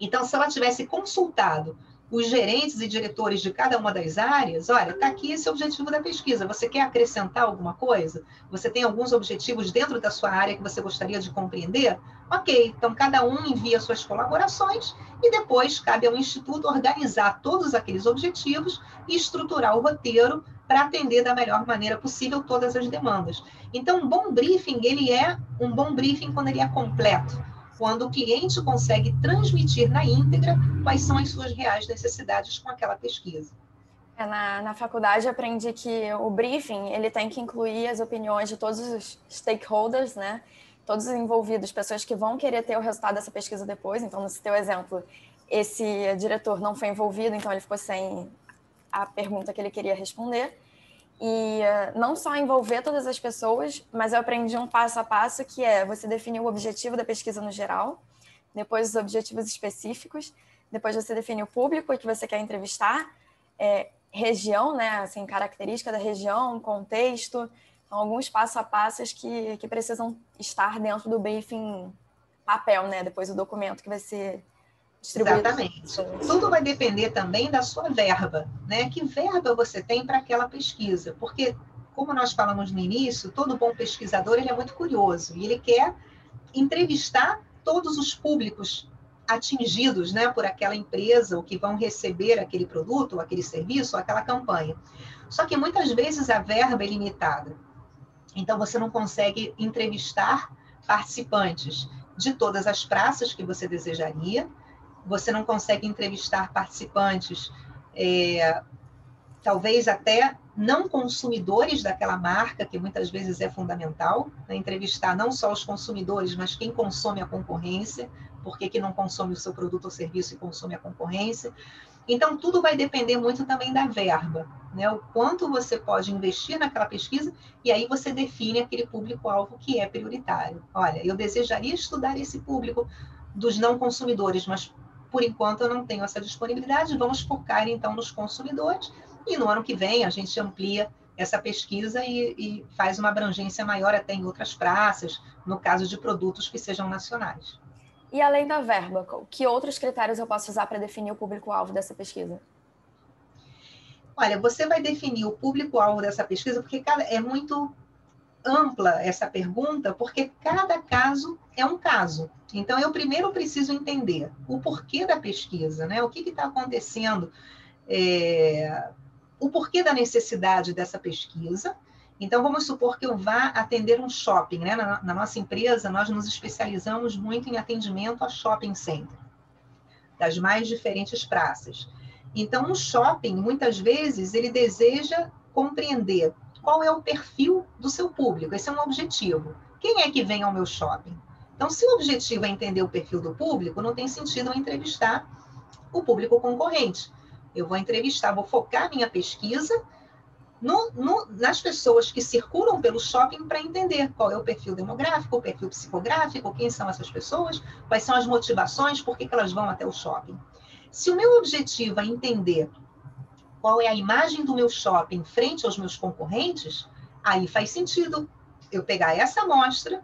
Então, se ela tivesse consultado os gerentes e diretores de cada uma das áreas, olha, está aqui esse objetivo da pesquisa. Você quer acrescentar alguma coisa? Você tem alguns objetivos dentro da sua área que você gostaria de compreender? Ok, então cada um envia suas colaborações e depois cabe ao Instituto organizar todos aqueles objetivos e estruturar o roteiro para atender da melhor maneira possível todas as demandas. Então, um bom briefing, ele é um bom briefing quando ele é completo quando o cliente consegue transmitir na íntegra quais são as suas reais necessidades com aquela pesquisa. É, na, na faculdade aprendi que o briefing ele tem que incluir as opiniões de todos os stakeholders, né? Todos os envolvidos, pessoas que vão querer ter o resultado dessa pesquisa depois. Então, no seu exemplo, esse diretor não foi envolvido, então ele ficou sem a pergunta que ele queria responder. E uh, não só envolver todas as pessoas, mas eu aprendi um passo a passo que é você definir o objetivo da pesquisa no geral, depois os objetivos específicos, depois você definir o público que você quer entrevistar, é, região, né, assim, característica da região, contexto, então, alguns passo a passos que, que precisam estar dentro do briefing papel, né, depois o documento que vai ser Exatamente. Tudo vai depender também da sua verba, né? Que verba você tem para aquela pesquisa? Porque, como nós falamos no início, todo bom pesquisador ele é muito curioso e ele quer entrevistar todos os públicos atingidos, né, por aquela empresa ou que vão receber aquele produto, ou aquele serviço, ou aquela campanha. Só que muitas vezes a verba é limitada. Então você não consegue entrevistar participantes de todas as praças que você desejaria, você não consegue entrevistar participantes, é, talvez até não consumidores daquela marca, que muitas vezes é fundamental, né? entrevistar não só os consumidores, mas quem consome a concorrência, porque que não consome o seu produto ou serviço e consome a concorrência. Então, tudo vai depender muito também da verba, né? O quanto você pode investir naquela pesquisa, e aí você define aquele público-alvo que é prioritário. Olha, eu desejaria estudar esse público dos não consumidores, mas por enquanto eu não tenho essa disponibilidade, vamos focar então nos consumidores e no ano que vem a gente amplia essa pesquisa e, e faz uma abrangência maior até em outras praças, no caso de produtos que sejam nacionais. E além da verba, que outros critérios eu posso usar para definir o público-alvo dessa pesquisa? Olha, você vai definir o público-alvo dessa pesquisa porque cada, é muito ampla essa pergunta, porque cada caso é um caso. Então, eu primeiro preciso entender o porquê da pesquisa, né? O que está acontecendo, é, o porquê da necessidade dessa pesquisa. Então, vamos supor que eu vá atender um shopping, né? Na, na nossa empresa, nós nos especializamos muito em atendimento a shopping center, das mais diferentes praças. Então, um shopping, muitas vezes, ele deseja compreender qual é o perfil do seu público. Esse é um objetivo. Quem é que vem ao meu shopping? Então, se o objetivo é entender o perfil do público, não tem sentido eu entrevistar o público concorrente. Eu vou entrevistar, vou focar minha pesquisa no, no, nas pessoas que circulam pelo shopping para entender qual é o perfil demográfico, o perfil psicográfico, quem são essas pessoas, quais são as motivações, por que, que elas vão até o shopping. Se o meu objetivo é entender qual é a imagem do meu shopping frente aos meus concorrentes, aí faz sentido eu pegar essa amostra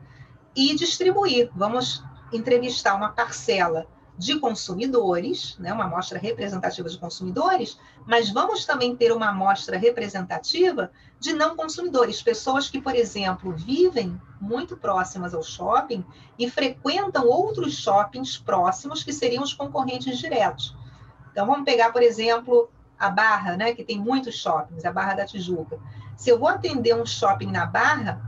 e distribuir. Vamos entrevistar uma parcela de consumidores, né, uma amostra representativa de consumidores, mas vamos também ter uma amostra representativa de não consumidores, pessoas que, por exemplo, vivem muito próximas ao shopping e frequentam outros shoppings próximos que seriam os concorrentes diretos. Então, vamos pegar, por exemplo, a Barra, né, que tem muitos shoppings, a Barra da Tijuca. Se eu vou atender um shopping na Barra,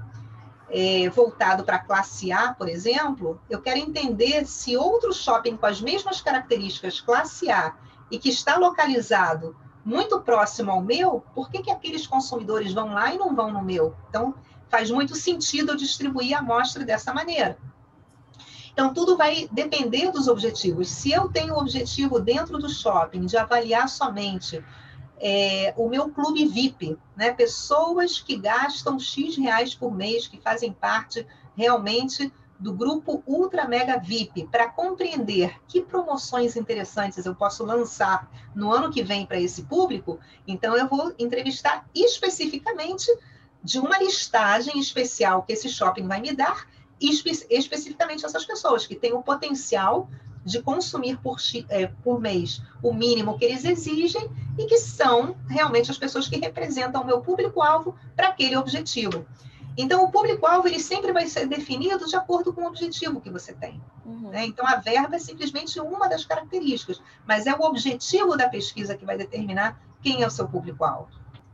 é, voltado para classe A, por exemplo, eu quero entender se outro shopping com as mesmas características classe A e que está localizado muito próximo ao meu, por que, que aqueles consumidores vão lá e não vão no meu? Então, faz muito sentido eu distribuir a amostra dessa maneira. Então, tudo vai depender dos objetivos. Se eu tenho o objetivo dentro do shopping de avaliar somente é, o meu clube VIP, né? pessoas que gastam X reais por mês, que fazem parte realmente do grupo Ultra Mega VIP, para compreender que promoções interessantes eu posso lançar no ano que vem para esse público, então eu vou entrevistar especificamente de uma listagem especial que esse shopping vai me dar espe especificamente essas pessoas que têm o potencial de consumir por, é, por mês o mínimo que eles exigem e que são realmente as pessoas que representam o meu público-alvo para aquele objetivo. Então, o público-alvo ele sempre vai ser definido de acordo com o objetivo que você tem. Uhum. Né? Então, a verba é simplesmente uma das características, mas é o objetivo da pesquisa que vai determinar quem é o seu público-alvo.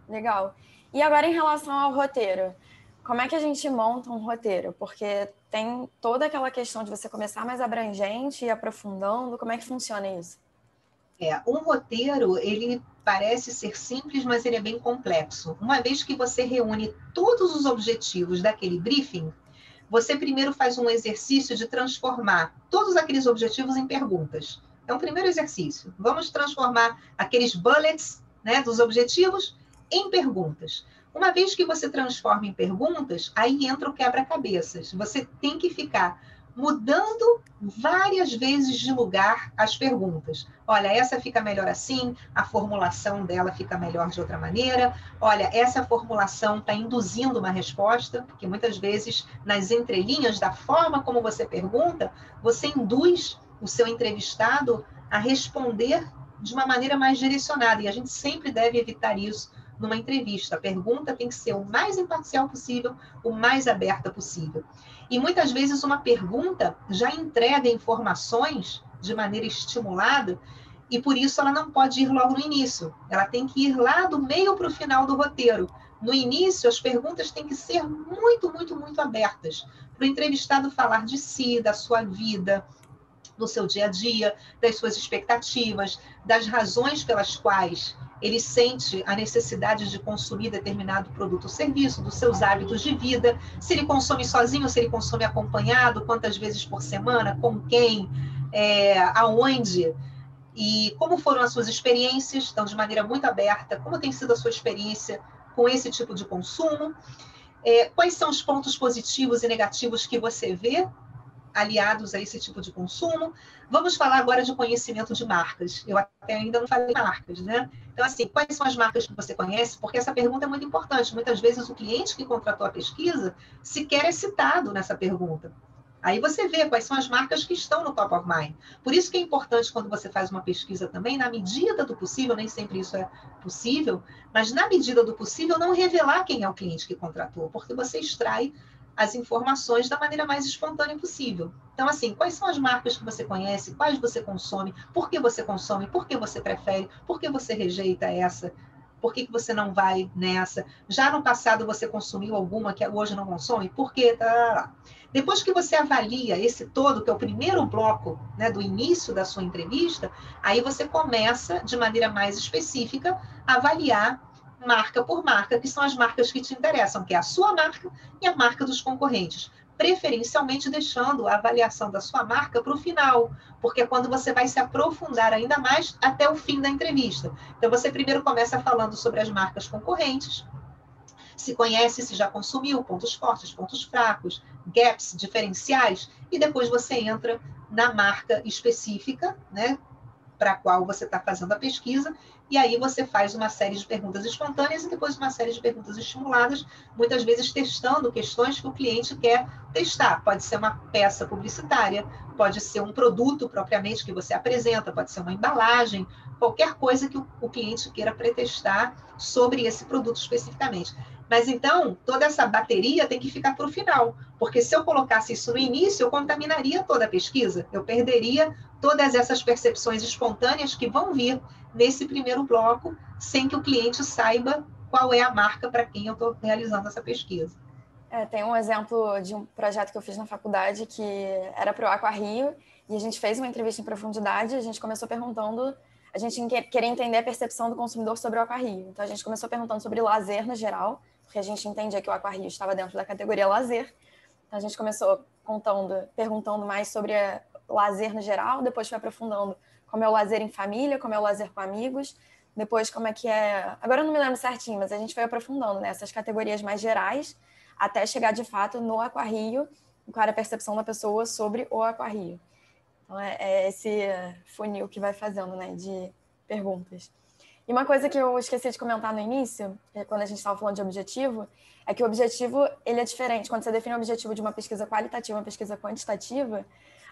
Legal. E agora, em relação ao roteiro, como é que a gente monta um roteiro? Porque tem toda aquela questão de você começar mais abrangente e aprofundando. Como é que funciona isso? É, um roteiro, ele parece ser simples, mas ele é bem complexo. Uma vez que você reúne todos os objetivos daquele briefing, você primeiro faz um exercício de transformar todos aqueles objetivos em perguntas. Então, primeiro exercício, vamos transformar aqueles bullets né, dos objetivos em perguntas. Uma vez que você transforma em perguntas, aí entra o quebra-cabeças. Você tem que ficar mudando várias vezes de lugar as perguntas. Olha, essa fica melhor assim, a formulação dela fica melhor de outra maneira. Olha, essa formulação está induzindo uma resposta, porque muitas vezes, nas entrelinhas da forma como você pergunta, você induz o seu entrevistado a responder de uma maneira mais direcionada. E a gente sempre deve evitar isso numa entrevista. A pergunta tem que ser o mais imparcial possível, o mais aberta possível. E muitas vezes uma pergunta já entrega informações de maneira estimulada e por isso ela não pode ir logo no início. Ela tem que ir lá do meio para o final do roteiro. No início, as perguntas têm que ser muito, muito, muito abertas para o entrevistado falar de si, da sua vida, do seu dia a dia, das suas expectativas, das razões pelas quais ele sente a necessidade de consumir determinado produto ou serviço, dos seus hábitos de vida, se ele consome sozinho, se ele consome acompanhado, quantas vezes por semana, com quem, é, aonde, e como foram as suas experiências, então, de maneira muito aberta, como tem sido a sua experiência com esse tipo de consumo, é, quais são os pontos positivos e negativos que você vê aliados a esse tipo de consumo. Vamos falar agora de conhecimento de marcas. Eu até ainda não falei marcas, né? Então, assim, quais são as marcas que você conhece? Porque essa pergunta é muito importante. Muitas vezes o cliente que contratou a pesquisa sequer é citado nessa pergunta. Aí você vê quais são as marcas que estão no top of mind. Por isso que é importante quando você faz uma pesquisa também, na medida do possível, nem sempre isso é possível, mas na medida do possível não revelar quem é o cliente que contratou, porque você extrai as informações da maneira mais espontânea possível. Então, assim, quais são as marcas que você conhece, quais você consome, por que você consome, por que você prefere, por que você rejeita essa, por que, que você não vai nessa? Já no passado você consumiu alguma que hoje não consome? Por quê? Tá. Depois que você avalia esse todo, que é o primeiro bloco né, do início da sua entrevista, aí você começa, de maneira mais específica, a avaliar marca por marca, que são as marcas que te interessam, que é a sua marca e a marca dos concorrentes. Preferencialmente deixando a avaliação da sua marca para o final, porque é quando você vai se aprofundar ainda mais até o fim da entrevista. Então, você primeiro começa falando sobre as marcas concorrentes, se conhece, se já consumiu, pontos fortes, pontos fracos, gaps, diferenciais, e depois você entra na marca específica, né, para a qual você está fazendo a pesquisa, e aí você faz uma série de perguntas espontâneas e depois uma série de perguntas estimuladas, muitas vezes testando questões que o cliente quer testar. Pode ser uma peça publicitária, pode ser um produto propriamente que você apresenta, pode ser uma embalagem, qualquer coisa que o, cliente queira pretestar sobre esse produto especificamente. Mas então, toda essa bateria tem que ficar para o final, porque se eu colocasse isso no início, eu contaminaria toda a pesquisa, eu perderia todas essas percepções espontâneas que vão vir nesse primeiro bloco, sem que o cliente saiba qual é a marca para quem eu estou realizando essa pesquisa. É, tem um exemplo de um projeto que eu fiz na faculdade que era para o Aqua Rio, e a gente fez uma entrevista em profundidade, a gente começou perguntando, a gente queria entender a percepção do consumidor sobre o Aqua Rio. Então a gente começou perguntando sobre lazer no geral, porque a gente entendia que o Aqua Rio estava dentro da categoria lazer. Então a gente começou contando, perguntando mais sobre lazer no geral, depois foi aprofundando como é o lazer em família, como é o lazer com amigos, depois como é que é. Agora eu não me lembro certinho, mas a gente foi aprofundando nessas né, categorias mais gerais até chegar de fato no aquarrio, qual era a percepção da pessoa sobre o aquarrio. Então é, é esse funil que vai fazendo, né, de perguntas. E uma coisa que eu esqueci de comentar no início, é quando a gente estava falando de objetivo, é que o objetivo ele é diferente. Quando você define o objetivo de uma pesquisa qualitativa, uma pesquisa quantitativa,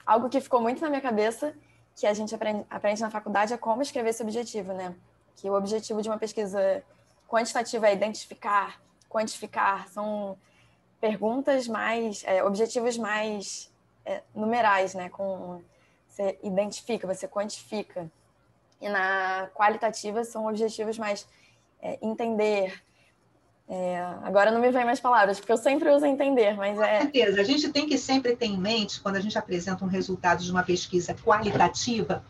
algo que ficou muito na minha cabeça, que a gente aprende, aprende na faculdade, é como escrever esse objetivo, né? Que o objetivo de uma pesquisa quantitativa é identificar, quantificar, são perguntas mais, é, objetivos mais é, numerais, né? Com, você identifica, você quantifica. E na qualitativa são objetivos mais é, entender, é, agora não me vem mais palavras, porque eu sempre uso entender, mas é. Com certeza, a gente tem que sempre ter em mente, quando a gente apresenta um resultado de uma pesquisa qualitativa,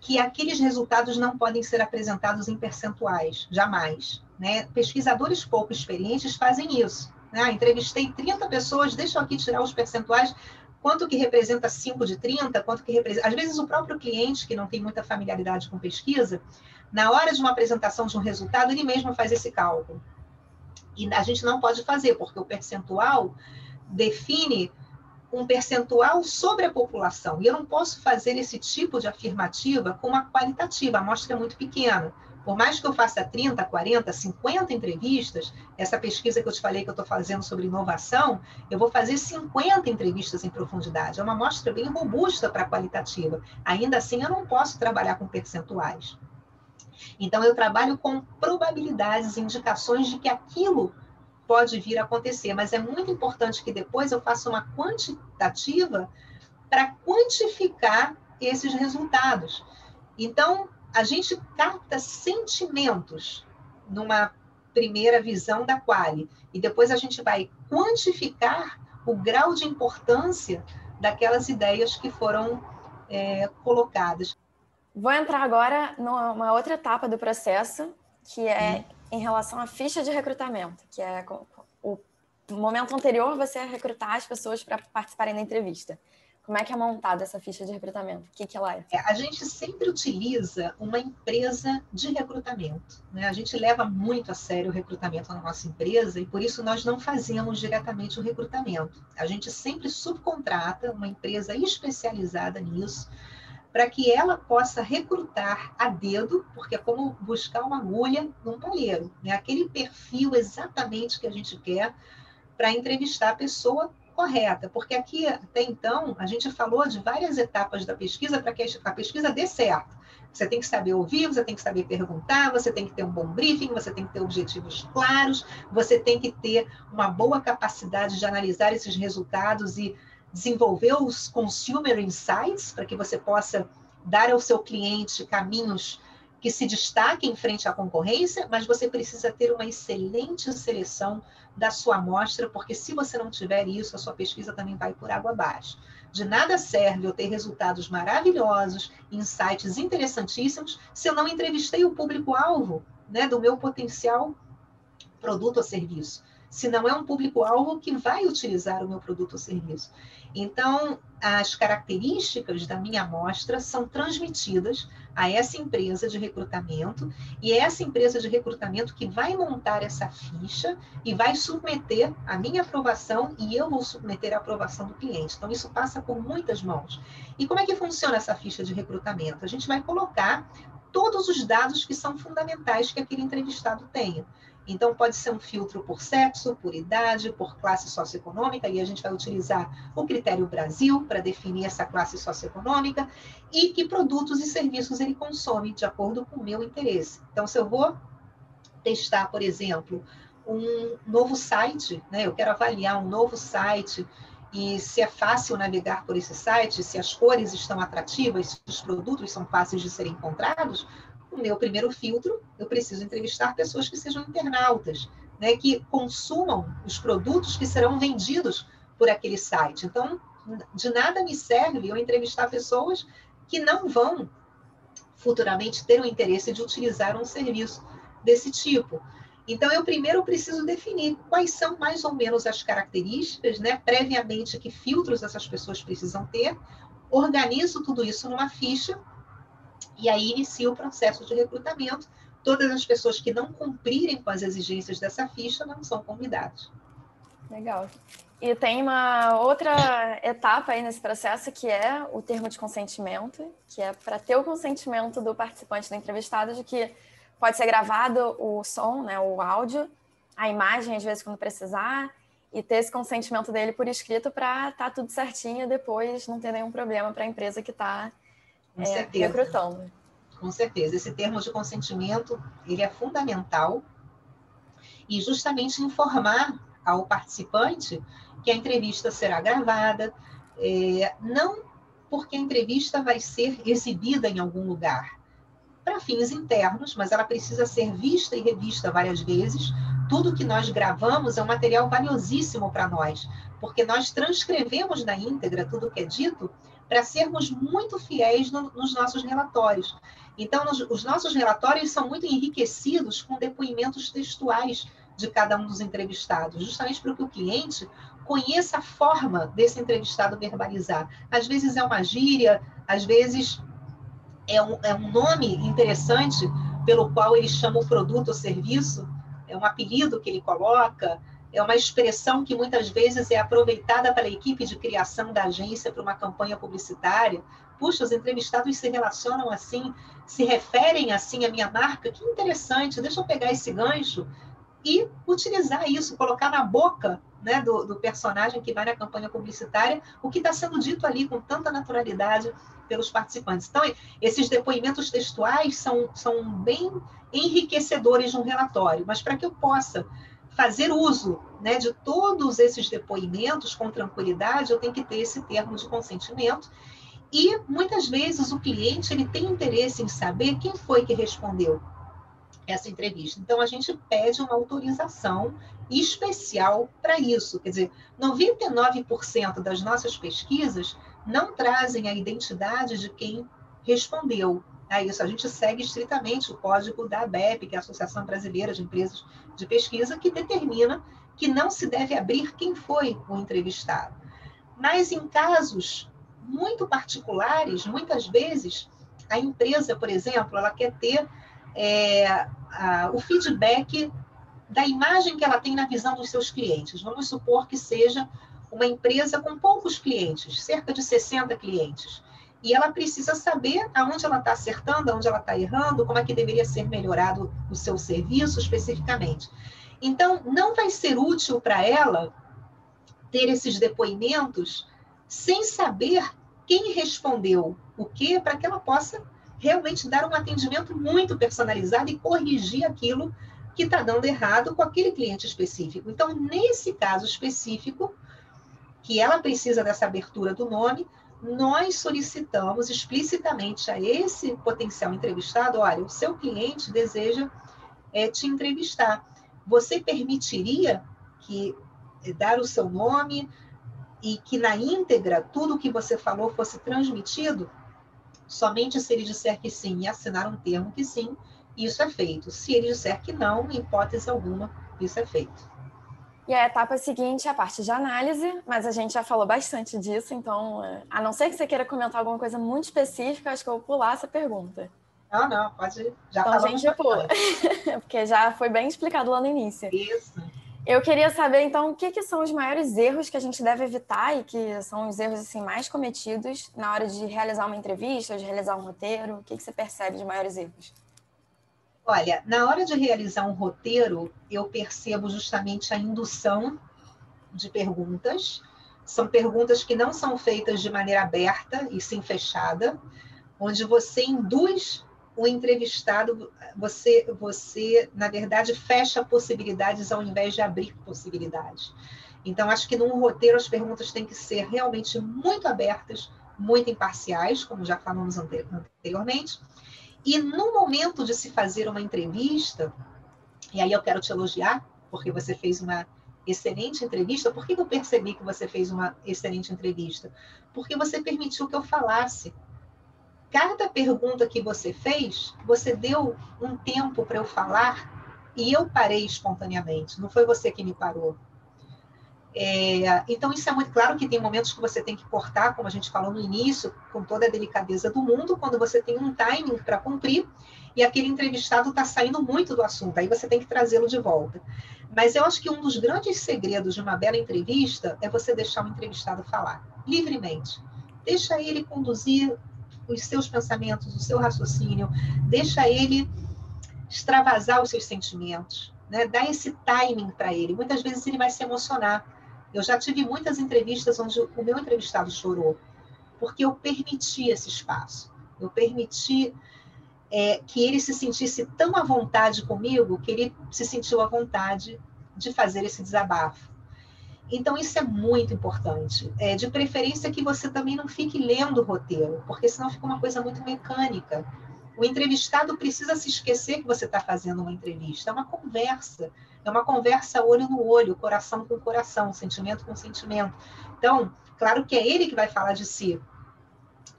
que aqueles resultados não podem ser apresentados em percentuais, jamais. Né? Pesquisadores pouco experientes fazem isso. Né? Entrevistei 30 pessoas, deixa eu aqui tirar os percentuais, quanto que representa 5 de 30, quanto que representa. Às vezes, o próprio cliente, que não tem muita familiaridade com pesquisa, na hora de uma apresentação de um resultado, ele mesmo faz esse cálculo E a gente não pode fazer, porque o percentual define um percentual sobre a população. E eu não posso fazer esse tipo de afirmativa com uma qualitativa, a amostra é muito pequena. Por mais que eu faça 30, 40, 50 entrevistas, essa pesquisa que eu te falei que eu estou fazendo sobre inovação, eu vou fazer 50 entrevistas em profundidade. É uma amostra bem robusta para qualitativa. Ainda assim, eu não posso trabalhar com percentuais. Então, eu trabalho com probabilidades, indicações de que aquilo pode vir a acontecer, mas é muito importante que depois eu faça uma quantitativa para quantificar esses resultados. Então, a gente capta sentimentos numa primeira visão da quali, e depois a gente vai quantificar o grau de importância daquelas ideias que foram é, colocadas. Vou entrar agora numa outra etapa do processo, que é hum. em relação à ficha de recrutamento, que é o momento anterior você recrutar as pessoas para participarem da entrevista. Como é que é montada essa ficha de recrutamento? O que, que ela é? é? A gente sempre utiliza uma empresa de recrutamento. Né? A gente leva muito a sério o recrutamento na nossa empresa e por isso nós não fazemos diretamente o recrutamento. A gente sempre subcontrata uma empresa especializada nisso para que ela possa recrutar a dedo, porque é como buscar uma agulha num palheiro, né? aquele perfil exatamente que a gente quer para entrevistar a pessoa correta, porque aqui até então a gente falou de várias etapas da pesquisa para que a pesquisa dê certo. Você tem que saber ouvir, você tem que saber perguntar, você tem que ter um bom briefing, você tem que ter objetivos claros, você tem que ter uma boa capacidade de analisar esses resultados e desenvolver os consumer insights para que você possa dar ao seu cliente caminhos que se destaquem frente à concorrência, mas você precisa ter uma excelente seleção da sua amostra, porque se você não tiver isso, a sua pesquisa também vai por água abaixo. De nada serve eu ter resultados maravilhosos, insights interessantíssimos, se eu não entrevistei o público-alvo né, do meu potencial produto ou serviço se não é um público-alvo que vai utilizar o meu produto ou serviço. Então, as características da minha amostra são transmitidas a essa empresa de recrutamento, e é essa empresa de recrutamento que vai montar essa ficha e vai submeter a minha aprovação e eu vou submeter a aprovação do cliente. Então, isso passa por muitas mãos. E como é que funciona essa ficha de recrutamento? A gente vai colocar todos os dados que são fundamentais que aquele entrevistado tenha. Então, pode ser um filtro por sexo, por idade, por classe socioeconômica, e a gente vai utilizar o critério Brasil para definir essa classe socioeconômica e que produtos e serviços ele consome de acordo com o meu interesse. Então, se eu vou testar, por exemplo, um novo site, né? eu quero avaliar um novo site e se é fácil navegar por esse site, se as cores estão atrativas, se os produtos são fáceis de serem encontrados, o meu primeiro filtro, eu preciso entrevistar pessoas que sejam internautas, né, que consumam os produtos que serão vendidos por aquele site. Então, de nada me serve eu entrevistar pessoas que não vão futuramente ter o interesse de utilizar um serviço desse tipo. Então, eu primeiro preciso definir quais são mais ou menos as características, né, previamente, que filtros essas pessoas precisam ter, organizo tudo isso numa ficha e aí inicia o processo de recrutamento. Todas as pessoas que não cumprirem com as exigências dessa ficha não são convidadas. Legal. E tem uma outra etapa aí nesse processo que é o termo de consentimento, que é para ter o consentimento do participante do entrevistado de que pode ser gravado o som, né, o áudio, a imagem às vezes quando precisar, e ter esse consentimento dele por escrito para estar tá tudo certinho depois não ter nenhum problema para a empresa que está com é, certeza. recrutando. Com certeza. Esse termo de consentimento, ele é fundamental e justamente informar ao participante que a entrevista será gravada, é, não porque a entrevista vai ser exibida em algum lugar, para fins internos, mas ela precisa ser vista e revista várias vezes. Tudo que nós gravamos é um material valiosíssimo para nós, porque nós transcrevemos na íntegra tudo que é dito para sermos muito fiéis no, nos nossos relatórios. Então, nos, os nossos relatórios são muito enriquecidos com depoimentos textuais de cada um dos entrevistados, justamente para que o cliente conheça a forma desse entrevistado verbalizar. Às vezes é uma gíria, às vezes é um, é um nome interessante pelo qual ele chama o produto ou serviço é um apelido que ele coloca, é uma expressão que muitas vezes é aproveitada pela equipe de criação da agência para uma campanha publicitária. Puxa, os entrevistados se relacionam assim, se referem assim à minha marca. Que interessante, deixa eu pegar esse gancho e utilizar isso, colocar na boca né, do, do, personagem que vai na campanha publicitária o que está sendo dito ali com tanta naturalidade pelos participantes. Então, esses depoimentos textuais são, são bem enriquecedores de um relatório, mas para que eu possa fazer uso né, de todos esses depoimentos com tranquilidade, eu tenho que ter esse termo de consentimento. E muitas vezes o cliente ele tem interesse em saber quem foi que respondeu essa entrevista. Então a gente pede uma autorização especial para isso. Quer dizer, 99% das nossas pesquisas não trazem a identidade de quem respondeu a isso. A gente segue estritamente o código da ABEP, que é a Associação Brasileira de Empresas de Pesquisa, que determina que não se deve abrir quem foi o entrevistado. Mas em casos muito particulares, muitas vezes, a empresa, por exemplo, ela quer ter é, a, o feedback da imagem que ela tem na visão dos seus clientes. Vamos supor que seja uma empresa com poucos clientes, cerca de 60 clientes. E ela precisa saber aonde ela está acertando, aonde ela está errando, como é que deveria ser melhorado o seu serviço especificamente. Então, não vai ser útil para ela ter esses depoimentos sem saber quem respondeu o quê, para que ela possa realmente dar um atendimento muito personalizado e corrigir aquilo que está dando errado com aquele cliente específico. Então, nesse caso específico, que ela precisa dessa abertura do nome, nós solicitamos explicitamente a esse potencial entrevistado: olha, o seu cliente deseja é, te entrevistar. Você permitiria que é, dar o seu nome e que na íntegra tudo o que você falou fosse transmitido? Somente se ele disser que sim e assinar um termo que sim, isso é feito. Se ele disser que não, em hipótese alguma, isso é feito. E a etapa seguinte é a parte de análise, mas a gente já falou bastante disso, então, é, a não ser que você queira comentar alguma coisa muito específica, acho que eu vou pular essa pergunta. Não, não, pode. Já então, a gente pula. <laughs> Porque já foi bem explicado lá no início. Isso. Eu queria saber, então, o que, que, são os maiores erros que a gente deve evitar e que são os erros assim, mais cometidos na hora de realizar uma entrevista, de realizar um roteiro? O que, que você percebe de maiores erros? Olha, na hora de realizar um roteiro, eu percebo justamente a indução de perguntas. São perguntas que não são feitas de maneira aberta e sim fechada, onde você induz o entrevistado, você, você, na verdade, fecha possibilidades ao invés de abrir possibilidades. Então, acho que num roteiro as perguntas têm que ser realmente muito abertas, muito imparciais, como já falamos anteriormente, e no momento de se fazer uma entrevista, e aí eu quero te elogiar, porque você fez uma excelente entrevista. Por que eu percebi que você fez uma excelente entrevista? Porque você permitiu que eu falasse. Cada pergunta que você fez, você deu um tempo para eu falar e eu parei espontaneamente. Não foi você que me parou. É, então, isso é muito claro que tem momentos que você tem que cortar, como a gente falou no início, com toda a delicadeza do mundo, quando você tem um timing para cumprir e aquele entrevistado está saindo muito do assunto, aí você tem que trazê-lo de volta. Mas eu acho que um dos grandes segredos de uma bela entrevista é você deixar o entrevistado falar livremente. Deixa ele conduzir os seus pensamentos, o seu raciocínio, deixa ele extravasar os seus sentimentos, né? dá esse timing para ele. Muitas vezes ele vai se emocionar eu já tive muitas entrevistas onde o meu entrevistado chorou, porque eu permiti esse espaço. Eu permiti é, que ele se sentisse tão à vontade comigo que ele se sentiu à vontade de fazer esse desabafo. Então, isso é muito importante. É, de preferência que você também não fique lendo o roteiro, porque senão fica uma coisa muito mecânica. O entrevistado precisa se esquecer que você está fazendo uma entrevista, é uma conversa. É uma conversa olho no olho, coração com coração, sentimento com sentimento. Então, claro que é ele que vai falar de si.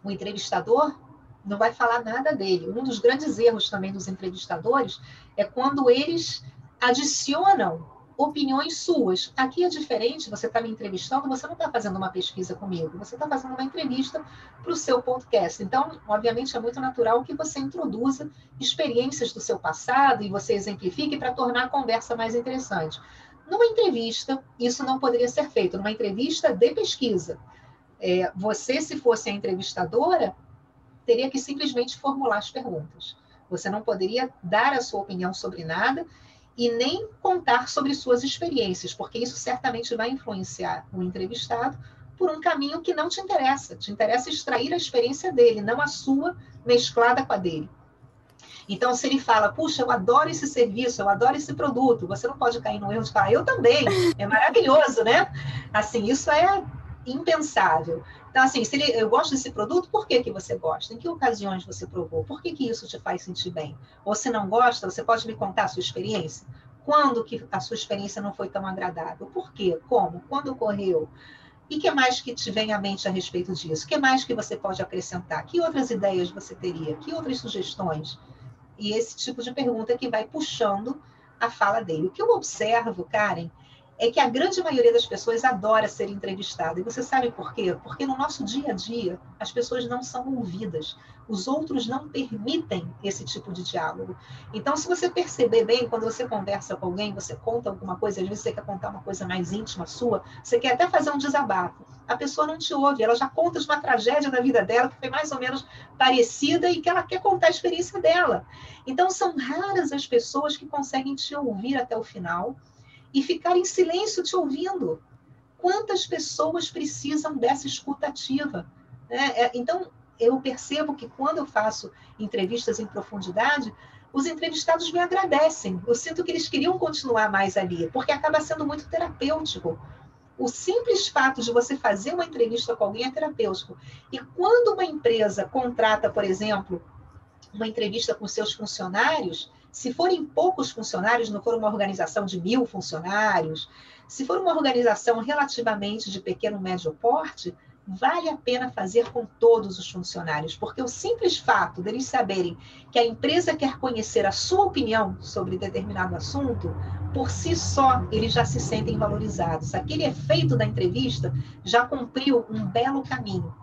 O entrevistador não vai falar nada dele. Um dos grandes erros também dos entrevistadores é quando eles adicionam opiniões suas. Aqui é diferente, você está me entrevistando, você não está fazendo uma pesquisa comigo, você está fazendo uma entrevista para o seu podcast. Então, obviamente, é muito natural que você introduza experiências do seu passado e você exemplifique para tornar a conversa mais interessante. Numa entrevista, isso não poderia ser feito, numa entrevista de pesquisa. É, você, se fosse a entrevistadora, teria que simplesmente formular as perguntas. Você não poderia dar a sua opinião sobre nada e nem contar sobre suas experiências, porque isso certamente vai influenciar o entrevistado por um caminho que não te interessa. Te interessa extrair a experiência dele, não a sua mesclada com a dele. Então, se ele fala, puxa, eu adoro esse serviço, eu adoro esse produto, você não pode cair no erro de falar, eu também, é maravilhoso, né? Assim, isso é impensável. Então, assim, se ele, eu gosto desse produto, por que, que você gosta? Em que ocasiões você provou? Por que, que isso te faz sentir bem? Ou se não gosta, você pode me contar a sua experiência? Quando que a sua experiência não foi tão agradável? Por quê? Como? Quando ocorreu? E que mais que te vem à mente a respeito disso? Que mais que você pode acrescentar? Que outras ideias você teria? Que outras sugestões? E esse tipo de pergunta que vai puxando a fala dele. O que eu observo, Karen, é que a grande maioria das pessoas adora ser entrevistada. E você sabe por quê? Porque no nosso dia a dia, as pessoas não são ouvidas. Os outros não permitem esse tipo de diálogo. Então, se você perceber bem, quando você conversa com alguém, você conta alguma coisa, às vezes você quer contar uma coisa mais íntima sua, você quer até fazer um desabafo. A pessoa não te ouve, ela já conta de uma tragédia da vida dela, que foi mais ou menos parecida e que ela quer contar a experiência dela. Então, são raras as pessoas que conseguem te ouvir até o final e ficar em silêncio te ouvindo. Quantas pessoas precisam dessa escutativa? Né? Então, eu percebo que quando eu faço entrevistas em profundidade, os entrevistados me agradecem. Eu sinto que eles queriam continuar mais ali, porque acaba sendo muito terapêutico. O simples fato de você fazer uma entrevista com alguém é terapêutico. E quando uma empresa contrata, por exemplo, uma entrevista com seus funcionários, se forem poucos funcionários, não for uma organização de mil funcionários, se for uma organização relativamente de pequeno médio porte, vale a pena fazer com todos os funcionários, porque o simples fato deles saberem que a empresa quer conhecer a sua opinião sobre determinado assunto, por si só eles já se sentem valorizados. Aquele efeito da entrevista já cumpriu um belo caminho.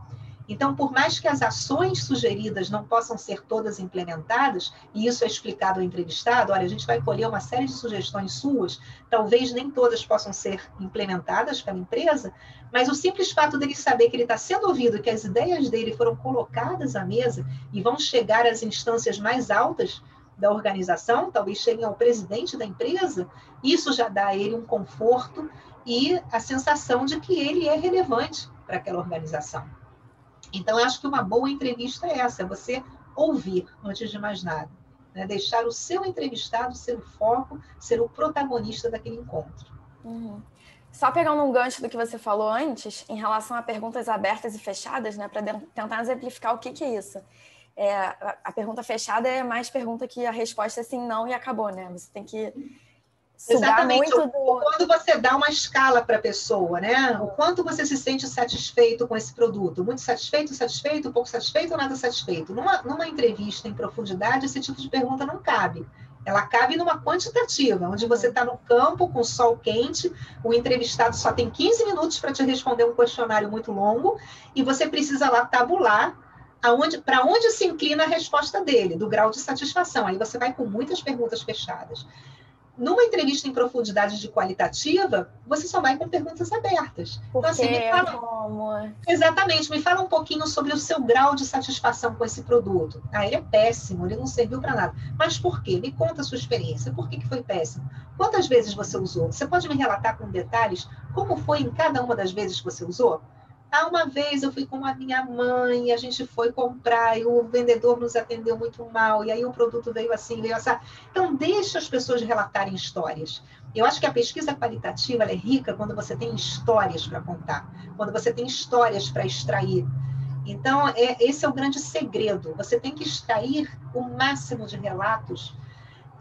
Então, por mais que as ações sugeridas não possam ser todas implementadas, e isso é explicado ao entrevistado, olha, a gente vai colher uma série de sugestões suas, talvez nem todas possam ser implementadas pela empresa, mas o simples fato dele saber que ele está sendo ouvido, que as ideias dele foram colocadas à mesa e vão chegar às instâncias mais altas da organização, talvez cheguem ao presidente da empresa, isso já dá a ele um conforto e a sensação de que ele é relevante para aquela organização. Então, eu acho que uma boa entrevista é essa, você ouvir antes de mais nada. Né? Deixar o seu entrevistado ser o foco, ser o protagonista daquele encontro. Uhum. Só pegando um gancho do que você falou antes, em relação a perguntas abertas e fechadas, né, para tentar exemplificar o que, que é isso. É, a, a pergunta fechada é mais pergunta que a resposta é sim, não e acabou, né? Você tem que Exatamente. Muito do... Quando você dá uma escala para a pessoa, né? O quanto você se sente satisfeito com esse produto? Muito satisfeito, satisfeito, pouco satisfeito ou nada satisfeito? Numa, numa entrevista em profundidade, esse tipo de pergunta não cabe. Ela cabe numa quantitativa, onde você está no campo com sol quente, o entrevistado só tem 15 minutos para te responder um questionário muito longo, e você precisa lá tabular para onde se inclina a resposta dele, do grau de satisfação. Aí você vai com muitas perguntas fechadas numa entrevista em profundidade de qualitativa, você só vai com perguntas abertas. Por então, assim, me fala... Como? Exatamente, me fala um pouquinho sobre o seu grau de satisfação com esse produto. Ah, ele é péssimo, ele não serviu para nada. Mas por quê? Me conta a sua experiência. Por que, que foi péssimo? Quantas vezes você usou? Você pode me relatar com detalhes como foi em cada uma das vezes que você usou? Ah, uma vez eu fui com a minha mãe, a gente foi comprar e o vendedor nos atendeu muito mal, e aí o produto veio assim, veio assim. Então, deixa as pessoas relatarem histórias. Eu acho que a pesquisa qualitativa é rica quando você tem histórias para contar, quando você tem histórias para extrair. Então, é, esse é o grande segredo. Você tem que extrair o máximo de relatos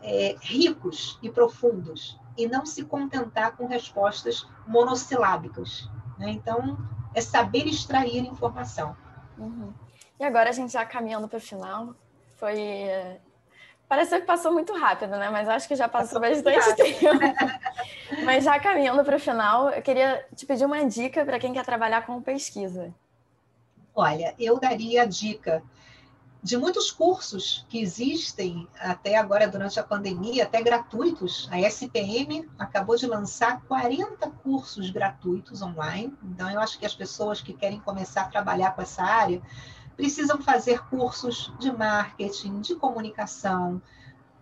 é, ricos e profundos, e não se contentar com respostas monossilábicas. Né? Então, é saber extrair informação. Uhum. E agora a gente já caminhando para o final, foi Pareceu que passou muito rápido, né? Mas acho que já passou, passou bastante tempo. <laughs> Mas já caminhando para o final, eu queria te pedir uma dica para quem quer trabalhar com pesquisa. Olha, eu daria a dica de muitos cursos que existem até agora durante a pandemia, até gratuitos. A SPM acabou de lançar 40 cursos gratuitos online. Então, eu acho que as pessoas que querem começar a trabalhar com essa área precisam fazer cursos de marketing, de comunicação,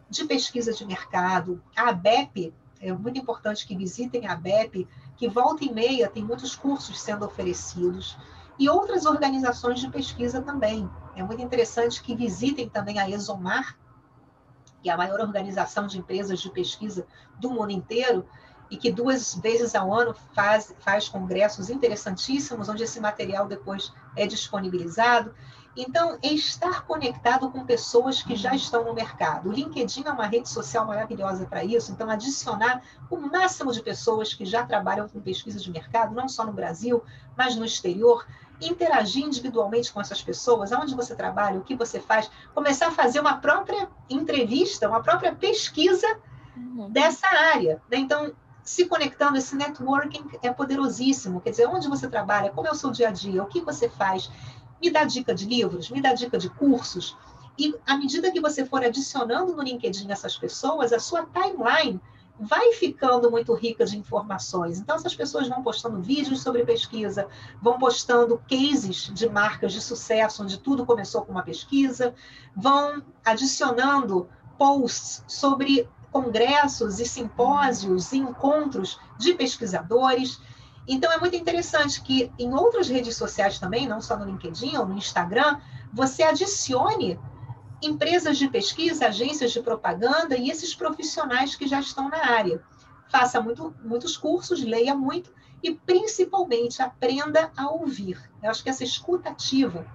de pesquisa de mercado. A ABEP, é muito importante que visitem a ABEP, que volta e meia tem muitos cursos sendo oferecidos e outras organizações de pesquisa também. É muito interessante que visitem também a Exomar, que é a maior organização de empresas de pesquisa do mundo inteiro, e que duas vezes ao ano faz, faz congressos interessantíssimos, onde esse material depois é disponibilizado. Então, é estar conectado com pessoas que já estão no mercado. O LinkedIn é uma rede social maravilhosa para isso, então, adicionar o máximo de pessoas que já trabalham com pesquisa de mercado, não só no Brasil, mas no exterior, interagir individualmente com essas pessoas, aonde você trabalha, o que você faz, começar a fazer uma própria entrevista, uma própria pesquisa uhum. dessa área. Né? Então, se conectando, esse networking é poderosíssimo. Quer dizer, onde você trabalha, como é o seu dia a dia, o que você faz. Me dá dica de livros, me dá dica de cursos. E à medida que você for adicionando no LinkedIn essas pessoas, a sua timeline vai ficando muito rica de informações. Então, essas pessoas vão postando vídeos sobre pesquisa, vão postando cases de marcas de sucesso, onde tudo começou com uma pesquisa, vão adicionando posts sobre congressos e simpósios e encontros de pesquisadores. Então, é muito interessante que em outras redes sociais também, não só no LinkedIn ou no Instagram, você adicione empresas de pesquisa, agências de propaganda e esses profissionais que já estão na área. Faça muito, muitos cursos, leia muito e, principalmente, aprenda a ouvir. Eu acho que essa escutativa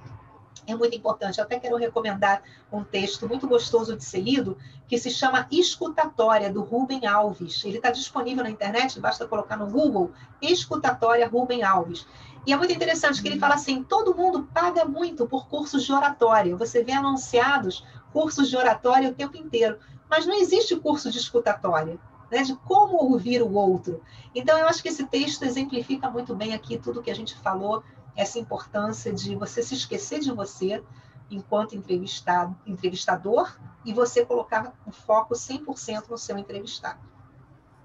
é muito importante. Eu até quero recomendar um texto muito gostoso de ser lido, que se chama Escutatória, do Rubem Alves. Ele está disponível na internet, basta colocar no Google Escutatória Rubem Alves. E é muito interessante que ele fala assim: todo mundo paga muito por cursos de oratória. Você vê anunciados cursos de oratória o tempo inteiro, mas não existe curso de escutatória. Né, de como ouvir o outro. Então, eu acho que esse texto exemplifica muito bem aqui tudo que a gente falou, essa importância de você se esquecer de você enquanto entrevistado, entrevistador e você colocar o foco 100% no seu entrevistado.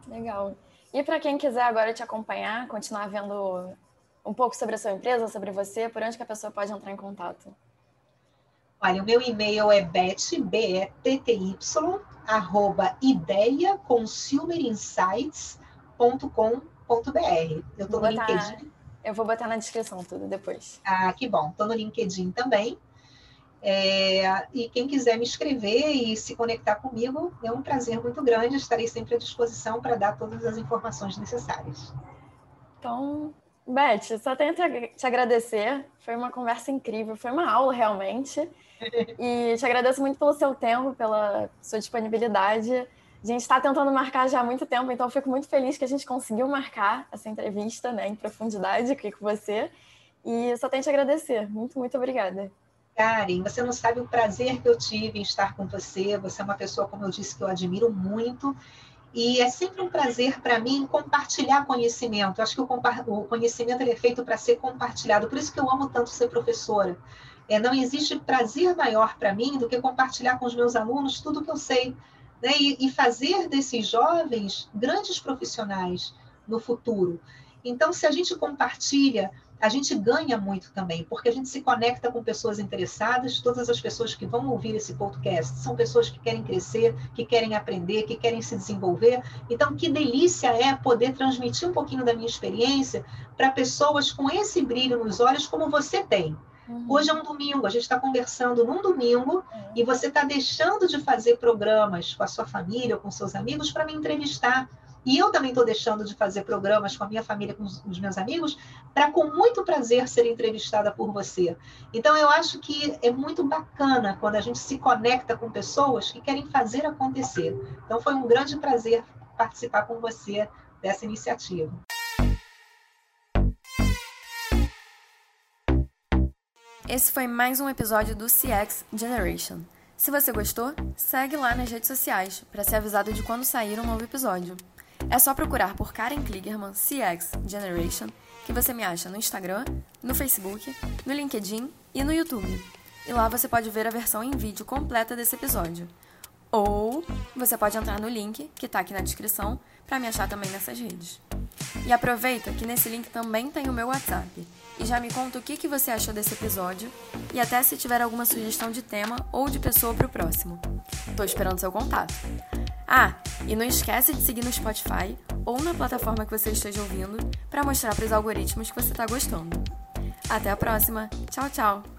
Legal. E para quem quiser agora te acompanhar, continuar vendo um pouco sobre a sua empresa, sobre você, por onde que a pessoa pode entrar em contato? Olha, o meu e-mail é bet, B-E-T-T-Y, arroba ideiaconsumerinsights.com.br. Eu estou no LinkedIn. Eu vou botar na descrição tudo depois. Ah, que bom. Estou no LinkedIn também. É, e quem quiser me escrever e se conectar comigo, é um prazer muito grande. Estarei sempre à disposição para dar todas as informações necessárias. Então, Beth, só tenho que te agradecer. Foi uma conversa incrível, foi uma aula realmente. <laughs> E te agradeço muito pelo seu tempo, pela sua disponibilidade. A gente está tentando marcar já há muito tempo, então eu fico muito feliz que a gente conseguiu marcar essa entrevista né, em profundidade aqui com você. E só tenho que te agradecer. Muito, muito obrigada. Karen, você não sabe o prazer que eu tive em estar com você. Você é uma pessoa, como eu disse, que eu admiro muito. E é sempre um prazer para mim compartilhar conhecimento. Eu acho que o, o conhecimento é feito para ser compartilhado. Por isso que eu amo tanto ser professora. É, não existe prazer maior para mim do que compartilhar com os meus alunos tudo que eu sei. Né? E, e fazer desses jovens grandes profissionais no futuro. Então, se a gente compartilha a gente ganha muito também, porque a gente se conecta com pessoas interessadas, todas as pessoas que vão ouvir esse podcast são pessoas que querem crescer, que querem aprender, que querem se desenvolver. Então, que delícia é poder transmitir um pouquinho da minha experiência para pessoas com esse brilho nos olhos como você tem. Uhum. Hoje é um domingo, a gente está conversando num domingo uhum. e você está deixando de fazer programas com a sua família ou com seus amigos para me entrevistar e eu também estou deixando de fazer programas com a minha família, com os, os meus amigos, para com muito prazer ser entrevistada por você. Então, eu acho que é muito bacana quando a gente se conecta com pessoas que querem fazer acontecer. Então, foi um grande prazer participar com você dessa iniciativa. Esse foi mais um episódio do CX Generation. Se você gostou, segue lá nas redes sociais para ser avisado de quando sair um novo episódio. É só procurar por Karen Kligerman CX Generation que você me acha no Instagram, no Facebook, no LinkedIn e no YouTube. E lá você pode ver a versão em vídeo completa desse episódio. Ou você pode entrar no link que está aqui na descrição para me achar também nessas redes. E aproveita que nesse link também tem o meu WhatsApp. E já me conta o que, que você achou desse episódio e até se tiver alguma sugestão de tema ou de pessoa para o próximo. Tô esperando seu contato. Ah, e não esquece de seguir no Spotify ou na plataforma que você esteja ouvindo para mostrar para os algoritmos que você está gostando. Até a próxima. Tchau, tchau.